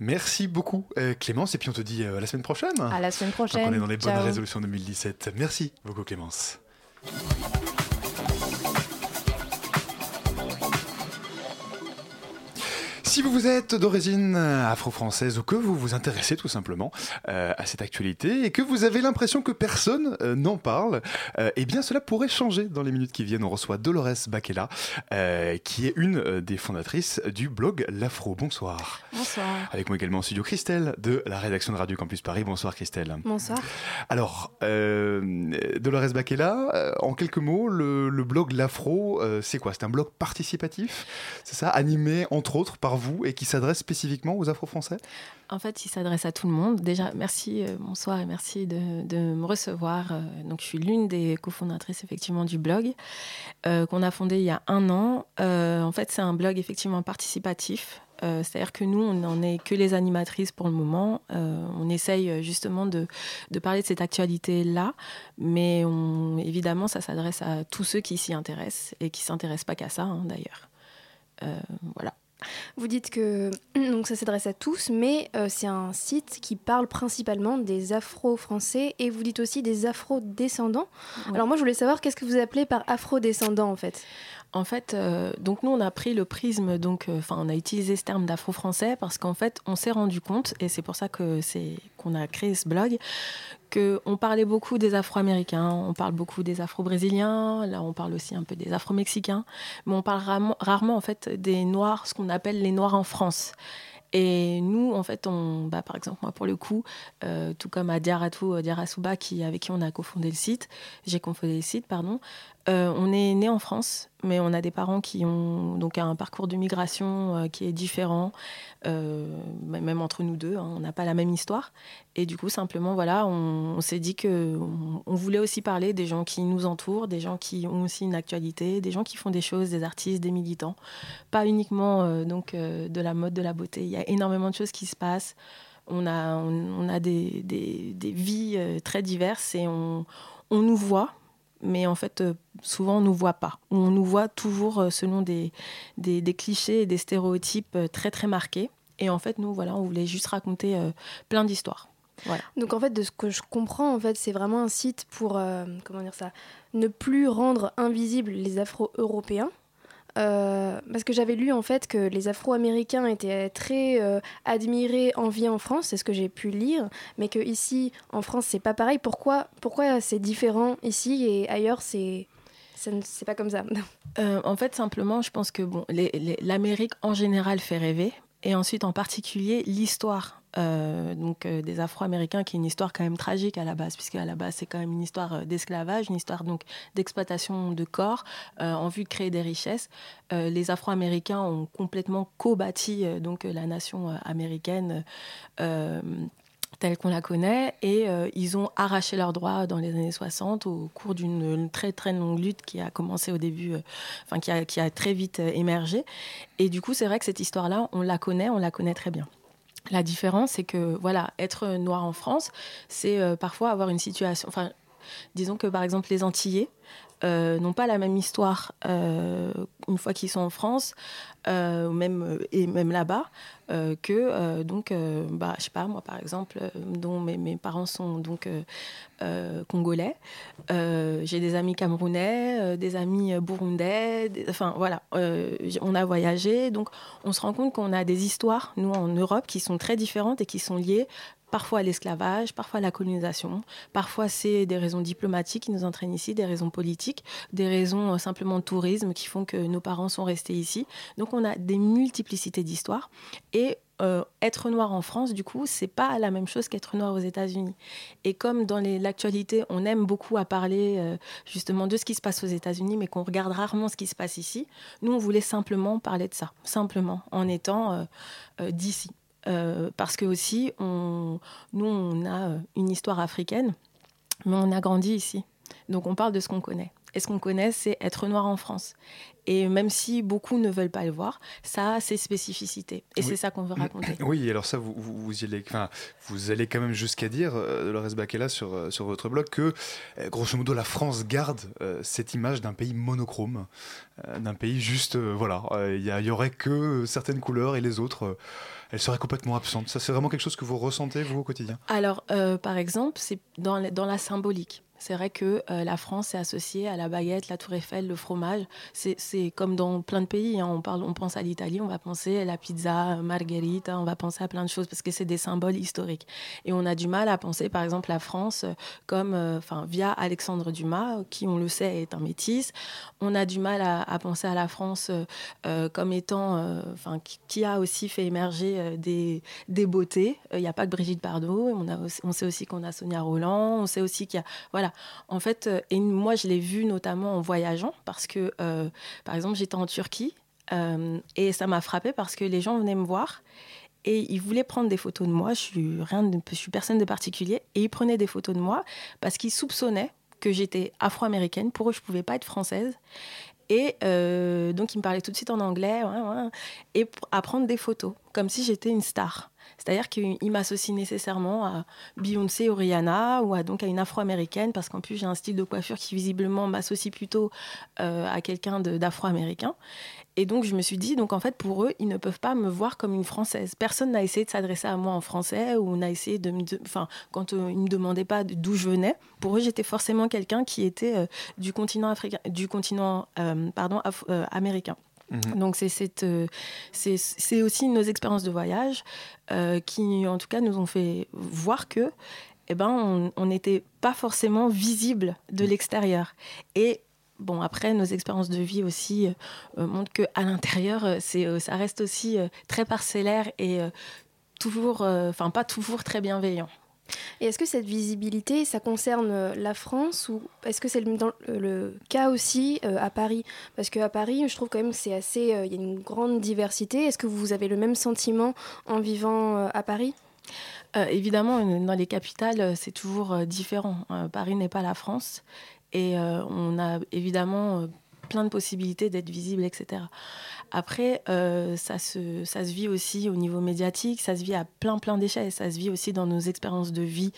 Merci beaucoup euh, Clémence et puis on te dit euh, à la semaine prochaine. À la semaine Donc, prochaine. on est dans les bonnes Ciao. résolutions 2017. Merci beaucoup Clémence. Si vous vous êtes d'origine afro-française ou que vous vous intéressez tout simplement euh, à cette actualité et que vous avez l'impression que personne euh, n'en parle, euh, eh bien cela pourrait changer dans les minutes qui viennent. On reçoit Dolores Bakela, euh, qui est une des fondatrices du blog L'Afro. Bonsoir. Bonsoir. Avec moi également en studio Christelle de la rédaction de Radio Campus Paris. Bonsoir Christelle. Bonsoir. Alors, Dolores Bakela, en quelques mots, le, le blog L'Afro, c'est quoi? C'est un blog participatif, c'est ça? Animé entre autres par vous et qui s'adresse spécifiquement aux Afro-Français? En fait, il s'adresse à tout le monde. Déjà, merci, euh, bonsoir et merci de, me recevoir. Euh, donc, je suis l'une des cofondatrices effectivement du blog euh, qu'on a fondé il y a un an. En fait, c'est un blog effectivement participatif. C'est-à-dire que nous, on n'en est que les animatrices pour le moment. On essaye justement de, parler de cette actualité-là, mais évidemment, ça s'adresse à tous ceux qui s'y intéressent et qui s'intéressent pas qu'à ça, hein, d'ailleurs. Voilà. Vous dites que donc ça s'adresse à tous, mais euh, c'est un site qui parle principalement des afro-français et vous dites aussi des afro-descendants. Alors moi je voulais savoir qu'est-ce que vous appelez par afro-descendants en fait? En fait, euh, donc nous on a pris le prisme, donc euh, enfin on a utilisé ce terme d'afro-français parce qu'en fait on s'est rendu compte et c'est pour ça que c'est qu'on a créé ce blog que on parlait beaucoup des Afro-Américains, on parle beaucoup des Afro-Brésiliens, là on parle aussi un peu des Afro-Mexicains, mais on parle rarement, en fait des Noirs, ce qu'on appelle les Noirs en France. Et nous, en fait, on, bah, par exemple, moi, pour le coup, euh, tout comme à Diaratou, Diarasuba, qui, avec qui on a cofondé le site, j'ai cofondé le site, pardon, Euh, on est né en France, mais on a des parents qui ont donc un parcours de migration euh, qui est différent, euh, même entre nous deux, hein, on n'a pas la même histoire. Et du coup, simplement, voilà, on, s'est dit que on, voulait aussi parler des gens qui nous entourent, des gens qui ont aussi une actualité, des gens qui font des choses, des artistes, des militants, pas uniquement donc de la mode, de la beauté. Il y a énormément de choses qui se passent. On a, on, a des, des, des vies très diverses et on nous voit, mais en fait, euh, souvent, on ne nous voit pas. On nous voit toujours euh, selon des, des, clichés et des stéréotypes euh, très, très marqués. Et en fait, nous, voilà, on voulait juste raconter plein d'histoires. Voilà. Donc en fait, de ce que je comprends, en fait, c'est vraiment un site pour comment dire ça, ne plus rendre invisibles les Afro-Européens. Euh, parce que j'avais lu en fait que les Afro-Américains étaient très euh, admirés, enviés en France, c'est ce que j'ai pu lire, mais que ici en France c'est pas pareil. Pourquoi, pourquoi c'est différent ici et ailleurs c'est c'est pas comme ça? Euh, en fait, simplement, je pense que bon, l'Amérique en général fait rêver, et ensuite en particulier l'histoire euh, donc euh, des Afro-Américains, qui est une histoire quand même tragique à la base, puisque à la base c'est quand même une histoire euh, d'esclavage, une histoire donc d'exploitation de corps en vue de créer des richesses. Les Afro-Américains ont complètement co-bâti donc la nation américaine. telle qu'on la connaît, et ils ont arraché leurs droits dans les années 60 au cours d'une une très très longue lutte qui a commencé au début, enfin qui a, très vite émergé. Et du coup, c'est vrai que cette histoire-là, on la connaît, on la connaît très bien. La différence, c'est que voilà, être noir en France, c'est euh, parfois avoir une situation. Enfin, disons que par exemple les Antillais euh, n'ont pas la même histoire euh, une fois qu'ils sont en France, euh, même et même là-bas, que donc, bah, je sais pas moi par exemple, dont mes, parents sont donc congolais. J'ai des amis camerounais, des amis burundais, enfin voilà, on a voyagé, donc on se rend compte qu'on a des histoires nous en Europe qui sont très différentes et qui sont liées parfois l'esclavage, parfois la colonisation, parfois c'est des raisons diplomatiques qui nous entraînent ici, des raisons politiques, des raisons euh, simplement de tourisme qui font que nos parents sont restés ici. Donc on a des multiplicités d'histoires et euh, être noir en France, du coup, c'est pas la même chose qu'être noir aux États-Unis. Et comme dans l'actualité, on aime beaucoup à parler euh, justement de ce qui se passe aux États-Unis, mais qu'on regarde rarement ce qui se passe ici, nous, on voulait simplement parler de ça, simplement, en étant d'ici. Euh, parce que aussi, on, nous, on a euh, une histoire africaine, mais on a grandi ici. Donc on parle de ce qu'on connaît. Et ce qu'on connaît, c'est être noir en France. Et même si beaucoup ne veulent pas le voir, ça a ses spécificités. Et Oui. c'est ça qu'on veut raconter. Oui, alors ça, vous, vous, vous y allez, enfin, vous allez quand même jusqu'à dire, euh, Dolores Bakela, sur, euh, sur votre blog, que, euh, grosso modo, la France garde euh, cette image d'un pays monochrome, d'un pays juste, voilà, il y, a- il y aurait que certaines couleurs et les autres, elles seraient complètement absentes. Ça, c'est vraiment quelque chose que vous ressentez, vous, au quotidien? Alors, euh, par exemple, c'est dans, dans la symbolique. C'est vrai que euh, la France est associée à la baguette, la tour Eiffel, le fromage. C'est comme dans plein de pays. hein. On, parle, on pense à l'Italie, on va penser à la pizza, margherita, on va penser à plein de choses parce que c'est des symboles historiques. Et on a du mal à penser, par exemple, la France euh, comme, euh, via Alexandre Dumas, qui, on le sait, est un métis. On a du mal à, penser à la France euh, euh, comme étant, euh, enfin, qui, a aussi fait émerger euh, des, beautés. Il n'y a pas que Brigitte Bardot. On sait aussi qu'on a Sonia Roland. On sait aussi qu'il y a, voilà. En fait, euh, et moi, je l'ai vu notamment en voyageant parce que, euh, par exemple, j'étais en Turquie euh, et ça m'a frappé parce que les gens venaient me voir et ils voulaient prendre des photos de moi. Je suis rien, de, je suis personne de particulier et ils prenaient des photos de moi parce qu'ils soupçonnaient que j'étais afro-américaine. Pour eux, je pouvais pas être française. Et donc, ils me parlaient tout de suite en anglais, et à prendre des photos, comme si j'étais une star. C'est-à-dire qu'ils m'associent nécessairement à Beyoncé ou Rihanna, ou à, donc à une afro-américaine, parce qu'en plus, j'ai un style de coiffure qui visiblement m'associe plutôt euh, à quelqu'un d'afro-américain. Et donc, je me suis dit, donc en fait, pour eux, ils ne peuvent pas me voir comme une Française. Personne n'a essayé de s'adresser à moi en français ou n'a essayé de me. Enfin, quand euh, ils ne me demandaient pas d'où je venais, pour eux, j'étais forcément quelqu'un qui était euh, du continent africain, du continent, euh, pardon, euh, américain. Donc c'est cette, euh, c'est c'est aussi nos expériences de voyage euh, qui, en tout cas, nous ont fait voir que, eh ben, on- n'était pas forcément visible de l'extérieur. Et bon, après, nos expériences de vie aussi euh, montrent que à l'intérieur, c'est, ça reste aussi très parcellaire et toujours, enfin pas toujours très bienveillant. Et est-ce que cette visibilité, ça concerne euh, la France ou est-ce que c'est le, le cas aussi euh, à Paris? Parce qu'à Paris, je trouve quand même que c'est assez, euh, il y a une grande diversité. Est-ce que vous avez le même sentiment en vivant euh, à Paris? Euh, évidemment, euh, dans les capitales, euh, c'est toujours euh, différent. Euh, Paris n'est pas la France. Et euh, on a évidemment euh, plein de possibilités d'être visible, etc. Après, euh, ça, se, ça se vit aussi au niveau médiatique, ça se vit à plein, plein d'échelles. Ça se vit aussi dans nos expériences de vie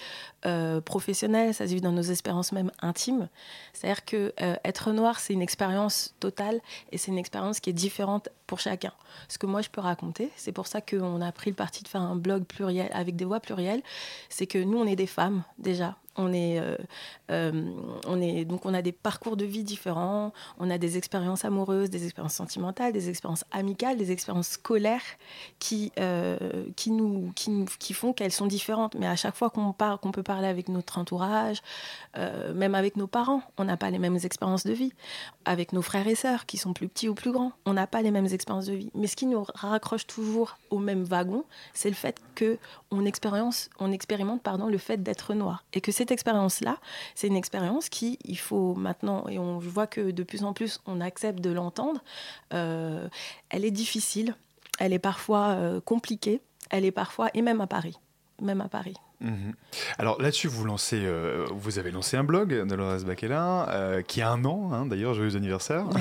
euh, professionnelles, ça se vit dans nos expériences même intimes. C'est-à-dire que euh, être noir, c'est une expérience totale et c'est une expérience qui est différente pour chacun. Ce que moi, je peux raconter, c'est pour ça qu'on a pris le parti de faire un blog pluriel avec des voix plurielles, c'est que nous, on est des femmes déjà. On est, euh, euh, on est, donc on a des parcours de vie différents, on a des expériences amoureuses, des expériences sentimentales, des expériences amicales, des expériences scolaires qui, euh, qui, nous, qui, qui font qu'elles sont différentes. Mais à chaque fois qu'on parle, qu'on peut parler avec notre entourage, même avec nos parents, on n'a pas les mêmes expériences de vie. Avec nos frères et sœurs qui sont plus petits ou plus grands, on n'a pas les mêmes expériences de vie. Mais ce qui nous raccroche toujours au même wagon, c'est le fait que on expérience, on expérimente pardon, le fait d'être noir. Et que cette expérience-là, c'est une expérience qui, il faut maintenant, et on voit que de plus en plus on accepte de l'entendre, euh, elle est difficile, elle est parfois euh, compliquée, elle est parfois, et même à Paris, même à Paris. Mhm. Alors là-dessus, vous lancez, euh, vous avez lancé un blog, Dolores Baquelin, euh, qui a un an, hein, d'ailleurs, joyeux anniversaire.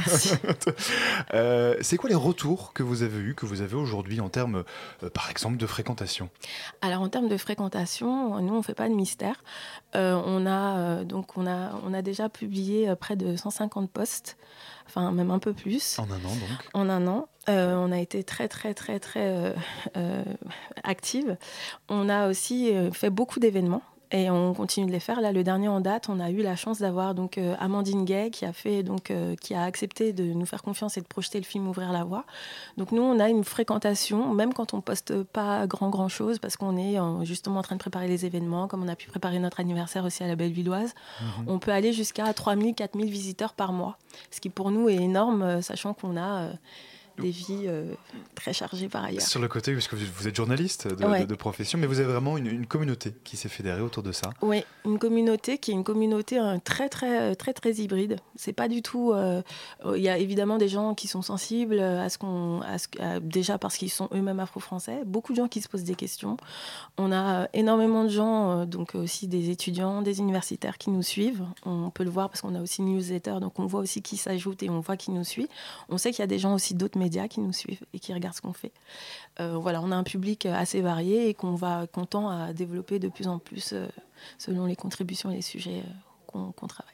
Euh, c'est quoi les retours que vous avez eus, que vous avez aujourd'hui en termes, euh, par exemple, de fréquentation? Alors en termes de fréquentation, nous on fait pas de mystère. Euh, on a donc on a on a déjà publié près de 150 posts, enfin même un peu plus. En un an donc. En un an, Euh, on a été très très très très euh, euh, active. On a aussi fait beaucoup d'événements. Et on continue de les faire. Là, le dernier en date, on a eu la chance d'avoir donc euh, Amandine Gay qui a fait donc euh, qui a accepté de nous faire confiance et de projeter le film Ouvrir la voie. Donc nous, on a une fréquentation, même quand on poste pas grand grand chose, parce qu'on est euh, justement en train de préparer les événements, comme on a pu préparer notre anniversaire aussi à la Bellevilloise. Mhm. On peut aller jusqu'à 3000, 4000 visiteurs par mois, ce qui pour nous est énorme, sachant qu'on a des vies euh, très chargées par ailleurs. Sur le côté, puisque vous êtes journaliste de, Ouais. de- de profession, mais vous avez vraiment une, une communauté qui s'est fédérée autour de ça. Oui, une communauté qui est une communauté très très très très hybride. C'est pas du tout. euh, Il y a évidemment des gens qui sont sensibles à ce qu'on, déjà parce qu'ils sont eux-mêmes afro-français. Beaucoup de gens qui se posent des questions. On a énormément de gens, euh, donc aussi des étudiants, des universitaires qui nous suivent. On peut le voir parce qu'on a aussi une newsletter, donc on voit aussi qui s'ajoute et on voit qui nous suit. On sait qu'il y a des gens aussi d'autres qui nous suivent et qui regardent ce qu'on fait. Euh, voilà, on a un public assez varié et qu'on va qu'on tend à développer de plus en plus euh, selon les contributions et les sujets euh, qu'on travaille.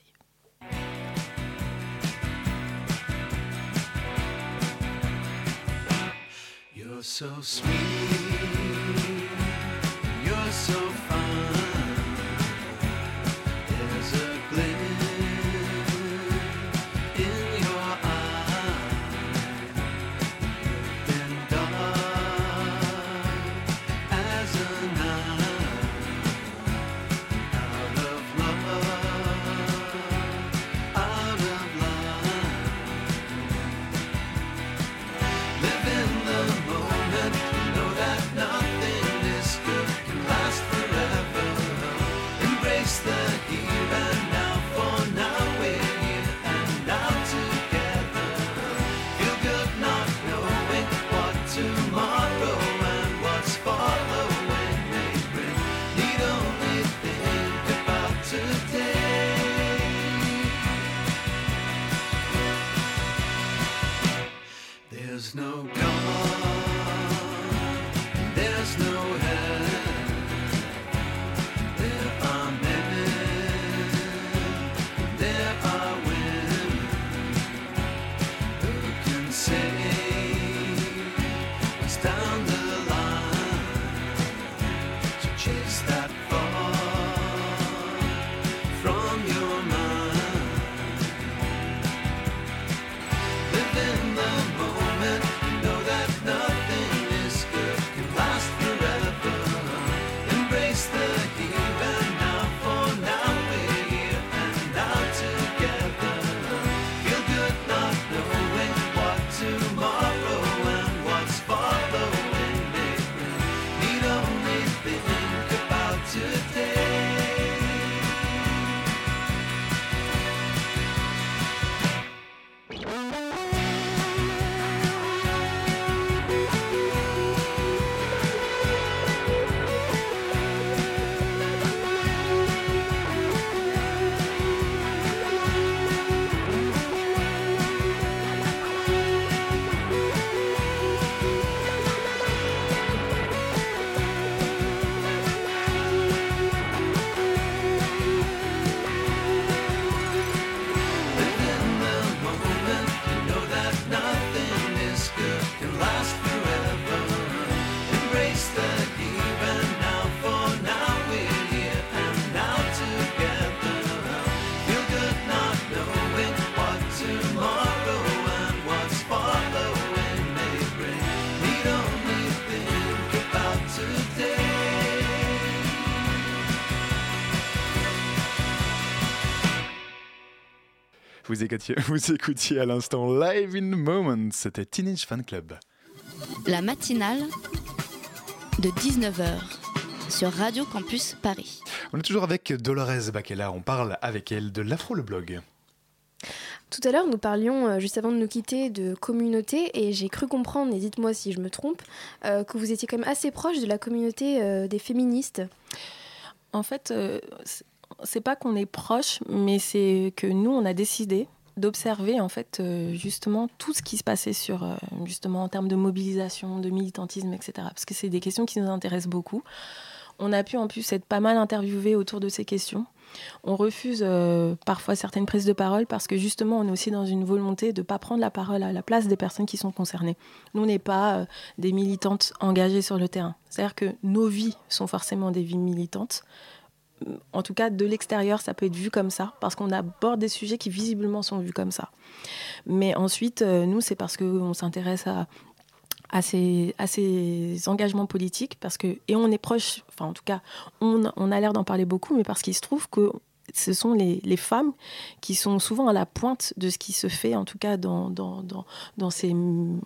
Vous écoutiez, vous écoutiez à l'instant Live in the Moment, c'était Teenage Fan Club. La matinale de 19h sur Radio Campus Paris. On est toujours avec Dolores Baquela, on parle avec elle de l'Afro le blog. Tout à l'heure, nous parlions, euh, juste avant de nous quitter, de communauté, et j'ai cru comprendre, et dites-moi si je me trompe, euh, que vous étiez quand même assez proche de la communauté euh, des féministes. En fait, euh, c'est- pas qu'on est proche, mais c'est que nous, on a décidé d'observer en fait euh, justement tout ce qui se passait sur euh, justement en termes de mobilisation, de militantisme, etc. Parce que c'est des questions qui nous intéressent beaucoup. On a pu en plus être pas mal interviewés autour de ces questions. On refuse euh, parfois certaines prises de parole parce que justement on est aussi dans une volonté de ne pas prendre la parole à la place des personnes qui sont concernées. Nous on n'est pas des militantes engagées sur le terrain. C'est-à-dire que nos vies sont forcément des vies militantes. En tout cas, de l'extérieur, ça peut être vu comme ça, parce qu'on aborde des sujets qui visiblement sont vus comme ça. Mais ensuite, euh, nous, c'est parce qu'on s'intéresse à, ces, engagements politiques, parce que, et on est proche, enfin en tout cas, on, a l'air d'en parler beaucoup, mais parce qu'il se trouve que ce sont les, femmes qui sont souvent à la pointe de ce qui se fait, en tout cas dans, ces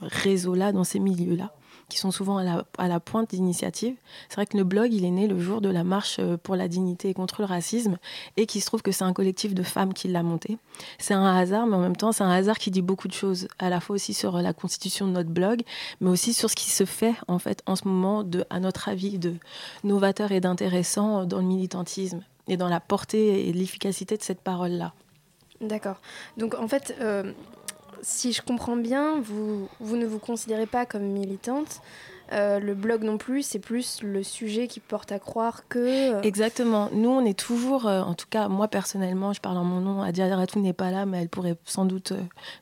réseaux-là, dans ces milieux-là qui sont souvent à la, pointe d'initiative. C'est vrai que le blog, il est né le jour de la marche euh, pour la dignité et contre le racisme, et qu'il se trouve que c'est un collectif de femmes qui l'a monté. C'est un hasard, mais en même temps, c'est un hasard qui dit beaucoup de choses, à la fois aussi sur la constitution de notre blog, mais aussi sur ce qui se fait, en fait, en ce moment, à notre avis, de novateur et d'intéressant dans le militantisme et dans la portée et l'efficacité de cette parole-là. D'accord. Donc en fait, euh, si je comprends bien, vous, vous ne vous considérez pas comme militante. Euh, le blog non plus, c'est plus le sujet qui porte à croire que... euh, Exactement. Nous, on est toujours, euh, en tout cas, moi personnellement, je parle en mon nom, Adia Ratou n'est pas là, mais elle pourrait sans doute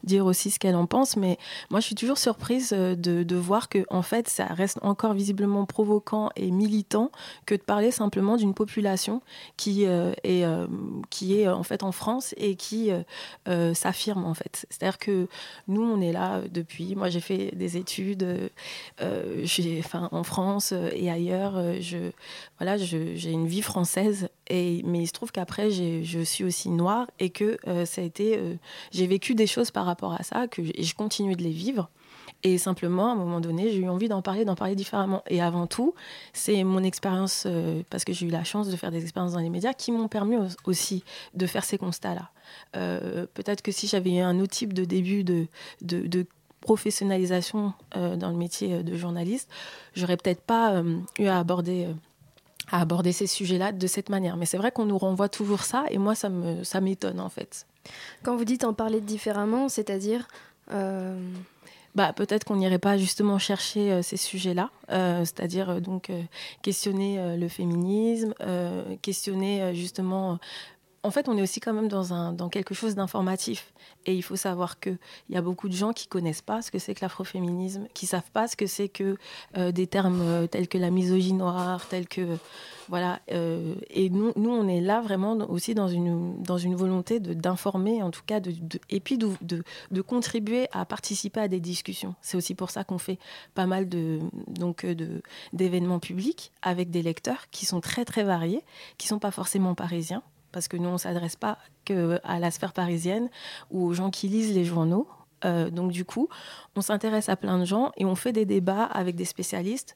dire aussi ce qu'elle en pense. Mais moi, je suis toujours surprise de, voir que, en fait, ça reste encore visiblement provoquant et militant que de parler simplement d'une population qui, est, qui est, en fait, en France et qui s'affirme, en fait. C'est-à-dire que nous, on est là depuis. Moi, j'ai fait des études. euh, en France euh, et ailleurs, euh, voilà, j'ai une vie française. Mais il se trouve qu'après, je suis aussi noire et que euh, ça a été, j'ai vécu des choses par rapport à ça que, et je continue de les vivre. Et simplement, à un moment donné, j'ai eu envie d'en parler, d'en parler différemment. Et avant tout, c'est mon expérience, parce que j'ai eu la chance de faire des expériences dans les médias, qui m'ont permis au- aussi de faire ces constats-là. Peut-être que si j'avais eu un autre type de début de professionnalisation euh, dans le métier euh, de journaliste, j'aurais peut-être pas euh, eu à aborder, à aborder ces sujets-là de cette manière. Mais c'est vrai qu'on nous renvoie toujours ça, et moi, ça me, ça m'étonne en fait. Quand vous dites en parler différemment, c'est-à-dire... euh, Bah, peut-être qu'on n'irait pas justement chercher euh, ces sujets-là, euh, c'est-à-dire donc questionner le féminisme, questionner justement. En fait, on est aussi quand même dans, quelque chose d'informatif. Et il faut savoir qu'il y a beaucoup de gens qui connaissent pas ce que c'est que l'afroféminisme, qui savent pas ce que c'est que euh, des termes euh, tels que la misogynie noire, tels que. Voilà. euh, et nous, nous, on est là vraiment aussi dans une, volonté d'informer, en tout cas, de, et puis de, contribuer à participer à des discussions. C'est aussi pour ça qu'on fait pas mal de, de, d'événements publics avec des lecteurs qui sont très, très variés, qui sont pas forcément parisiens parce que nous, on ne s'adresse pas que à la sphère parisienne ou aux gens qui lisent les journaux. Euh, donc du coup, on s'intéresse à plein de gens et on fait des débats avec des spécialistes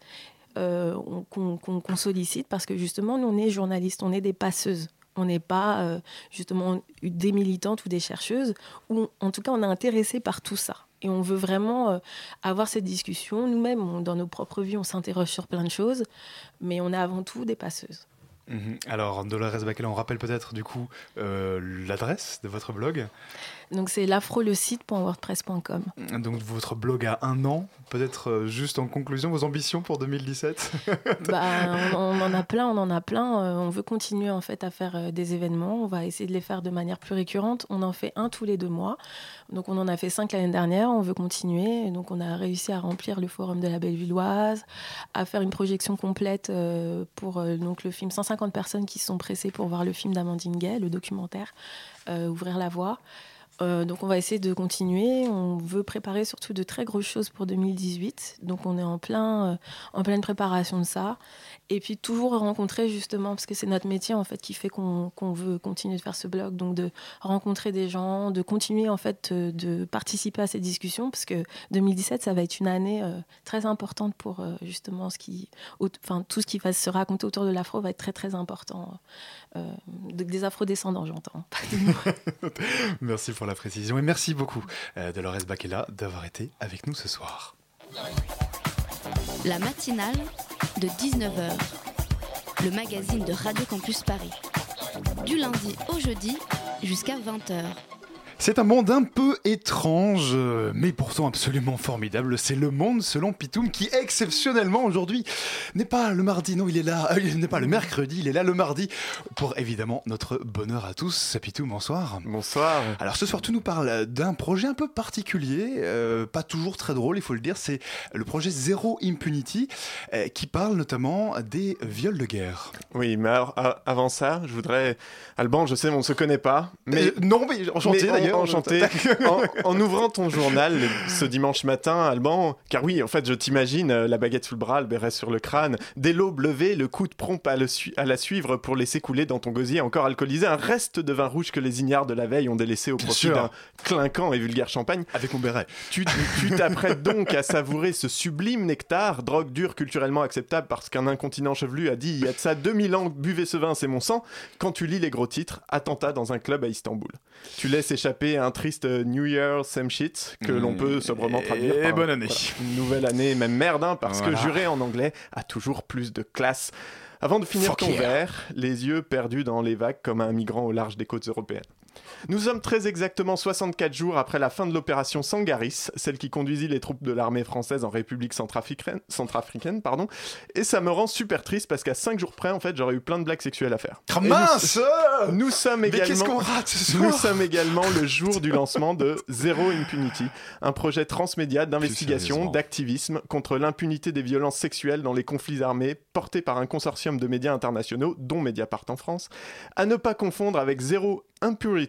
euh, on- qu'on sollicite parce que justement, nous, on est journalistes, on est des passeuses. On n'est pas euh, justement des militantes ou des chercheuses, ou en tout cas, on est intéressé par tout ça. Et on veut vraiment avoir cette discussion. Nous-mêmes, dans nos propres vies, on s'interroge sur plein de choses, mais on est avant tout des passeuses. Mhm. Alors, Dolores Baquela, on rappelle peut-être du coup euh, l'adresse de votre blog? Donc c'est l'afrolecite.wordpress.com. Donc votre blog a un an. Peut-être euh, juste en conclusion, vos ambitions pour 2017 bah, on, on, en a plein, on en a plein. Euh, on veut continuer en fait à faire euh, des événements. On va essayer de les faire de manière plus récurrente. On en fait un tous les deux mois. Donc on en a fait cinq l'année dernière. On veut continuer. Et donc on a réussi à remplir le forum de la Bellevilloise, à faire une projection complète euh, pour donc le film 150 personnes qui sont pressées pour voir le film d'Amandine Gay, le documentaire Ouvrir la voie. Euh, donc on va essayer de continuer. On veut préparer surtout de très grosses choses pour 2018. Donc on est en, plein, euh, en pleine préparation de ça. Et puis toujours rencontrer justement, parce que c'est notre métier en fait qui fait qu'on veut continuer de faire ce blog. Donc de rencontrer des gens, de continuer en fait euh, de participer à ces discussions, parce que 2017 ça va être une année très importante pour justement ce qui, enfin tout ce qui va se raconter autour de l'afro va être très très important. De- des afro-descendants j'entends. Merci pour la précision et merci beaucoup euh, Dolores Bakela d'avoir été avec nous ce soir. La matinale de 19h, le magazine de Radio Campus Paris. Du lundi au jeudi jusqu'à 20h. C'est un monde un peu étrange, mais pourtant absolument formidable. C'est le monde selon Pitoum qui, exceptionnellement aujourd'hui, n'est pas le mardi, non, il est là, euh, il n'est pas le mercredi, il est là le mardi, pour évidemment notre bonheur à tous. Pitoum, bonsoir. Bonsoir. Alors ce soir, tu nous parles d'un projet un peu particulier, euh, pas toujours très drôle, il faut le dire, c'est le projet Zero Impunity, euh, qui parle notamment des viols de guerre. Oui, mais alors, avant ça, je voudrais. Alban, je sais, on ne se connaît pas. Mais non, mais enchanté, d'ailleurs. Enchanté. en, en ouvrant ton journal ce dimanche matin, Alban, car oui, en fait, je t'imagine euh, la baguette sous le bras, le béret sur le crâne, dès l'aube levée, le coup de prompt à, le à la suivre pour laisser couler dans ton gosier encore alcoolisé un reste de vin rouge que les ignares de la veille ont délaissé au profit d'un clinquant et vulgaire champagne. Avec mon béret. Tu tu t'apprêtes donc à savourer ce sublime nectar, drogue dure culturellement acceptable parce qu'un incontinent chevelu a dit il y a de ça 2000 ans, buvez ce vin, c'est mon sang. Quand tu lis les gros titres, attentat dans un club à Istanbul. Tu laisses échapper un triste New Year same shit que l'on Mm. peut sobrement Et traduire. par, bonne année. voilà, nouvelle année, même merde, hein, parce Voilà. que jurer en anglais a toujours plus de classe. Avant de finir Fuck ton yeah. verre, les yeux perdus dans les vagues comme un migrant au large des côtes européennes. Nous sommes très exactement 64 jours après la fin de l'opération Sangaris, celle qui conduisit les troupes de l'armée française en République centrafricaine, centrafricaine pardon, et ça me rend super triste parce qu'à 5 jours près, en fait, j'aurais eu plein de blagues sexuelles à faire. Ah, Et nous- mince nous, sommes Mais également, qu'est-ce qu'on rate ce nous soir sommes également le jour du lancement de Zero Impunity, un projet transmédia d'investigation, sérieusement. d'activisme contre l'impunité des violences sexuelles dans les conflits armés, porté par un consortium de médias internationaux, dont Mediapart en France, à ne pas confondre avec Zero Impurity.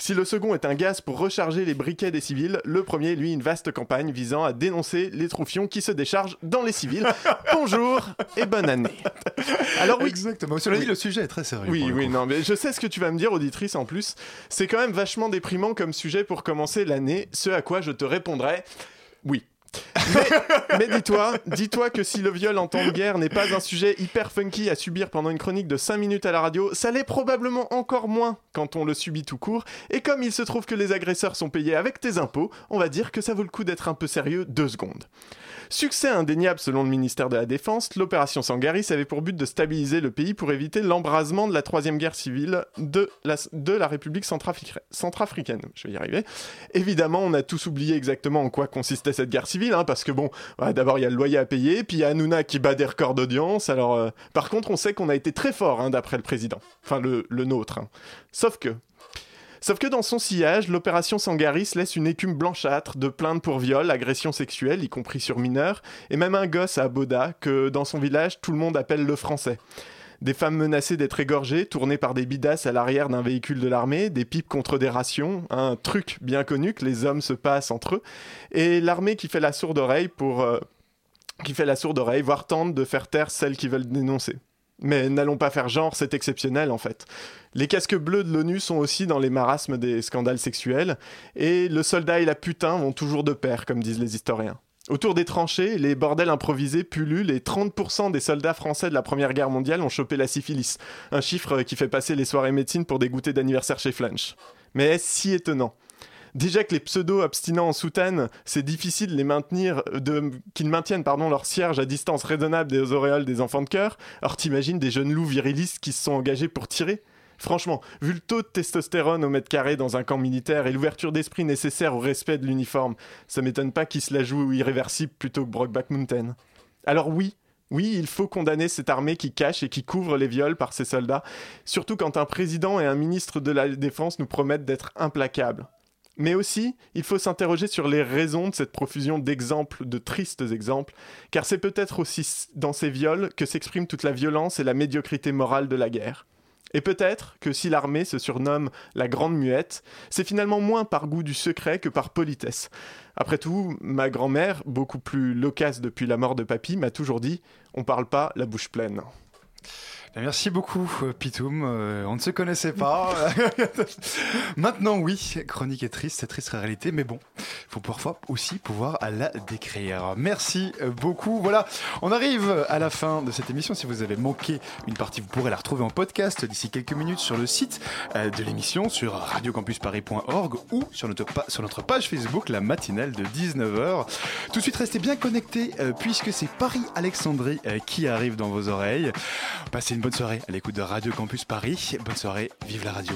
Si le second est un gaz pour recharger les briquets des civils, le premier, lui, une vaste campagne visant à dénoncer les troufions qui se déchargent dans les civils. Bonjour et bonne année. Alors oui, Exactement. Cela dit, Oui. le sujet est très sérieux. oui, oui, non, mais je sais ce que tu vas me dire, auditrice, en plus. C'est quand même vachement déprimant comme sujet pour commencer l'année, ce à quoi je te répondrai oui. Mais, dis-toi, dis-toi que si le viol en temps de guerre n'est pas un sujet hyper funky à subir pendant une chronique de 5 minutes à la radio, ça l'est probablement encore moins quand on le subit tout court. Et comme il se trouve que les agresseurs sont payés avec tes impôts, on va dire que ça vaut le coup d'être un peu sérieux deux secondes. Succès indéniable selon le ministère de la Défense, l'opération Sangaris avait pour but de stabiliser le pays pour éviter l'embrasement de la troisième guerre civile de la, République centrafricaine. Je vais y arriver. Évidemment, on a tous oublié exactement en quoi consistait cette guerre civile, hein, parce que bon, d'abord il y a le loyer à payer, puis il y a Hanouna qui bat des records d'audience. Alors, euh, par contre, on sait qu'on a été très fort hein, d'après le président, enfin le, le nôtre. hein. Sauf que Sauf que dans son sillage, l'opération Sangaris laisse une écume blanchâtre de plaintes pour viol, agression sexuelle, y compris sur mineurs, et même un gosse à Boda que dans son village tout le monde appelle le français. Des femmes menacées d'être égorgées, tournées par des bidasses à l'arrière d'un véhicule de l'armée, des pipes contre des rations, un truc bien connu que les hommes se passent entre eux, et l'armée qui fait la sourde oreille pour... euh, qui fait la sourde oreille, voire tente de faire taire celles qui veulent dénoncer. Mais n'allons pas faire genre, c'est exceptionnel en fait. Les casques bleus de l'ONU sont aussi dans les marasmes des scandales sexuels, et le soldat et la putain vont toujours de pair, comme disent les historiens. Autour des tranchées, les bordels improvisés pullulent et 30% des soldats français de la Première Guerre mondiale ont chopé la syphilis, un chiffre qui fait passer les soirées médecine pour des goûters d'anniversaire chez Flunch. Mais est-ce si étonnant? Déjà que les pseudo-abstinents en soutane, c'est difficile de les maintenir, de, qu'ils maintiennent pardon, leur cierge à distance raisonnable des auréoles des enfants de cœur. Alors t'imagines des jeunes loups virilistes qui se sont engagés pour tirer? Franchement, vu le taux de testostérone au mètre carré dans un camp militaire et l'ouverture d'esprit nécessaire au respect de l'uniforme, ça m'étonne pas qu'il se la joue irréversible plutôt que Brokeback Mountain. Alors oui, oui, il faut condamner cette armée qui cache et qui couvre les viols par ses soldats, surtout quand un président et un ministre de la Défense nous promettent d'être implacables. Mais aussi, il faut s'interroger sur les raisons de cette profusion d'exemples, de tristes exemples, car c'est peut-être aussi dans ces viols que s'exprime toute la violence et la médiocrité morale de la guerre. Et peut-être que si l'armée se surnomme la Grande Muette, c'est finalement moins par goût du secret que par politesse. Après tout, ma grand-mère, beaucoup plus loquace depuis la mort de papy, m'a toujours dit on parle pas la bouche pleine. Merci beaucoup, euh, Pitoum. Euh, on ne se connaissait pas. Maintenant, oui, chronique est triste, c'est triste réalité, mais bon, il faut parfois aussi pouvoir la décrire. Merci euh, beaucoup. Voilà, on arrive à la fin de cette émission. Si vous avez manqué une partie, vous pourrez la retrouver en podcast d'ici quelques minutes sur le site de l'émission, sur radiocampusparis.org ou sur notre, page Facebook, la matinale de 19h. Tout de suite, restez bien connectés puisque c'est Paris-Alexandrie qui arrive dans vos oreilles. Bonne soirée à l'écoute de Radio Campus Paris. Bonne soirée, vive la radio.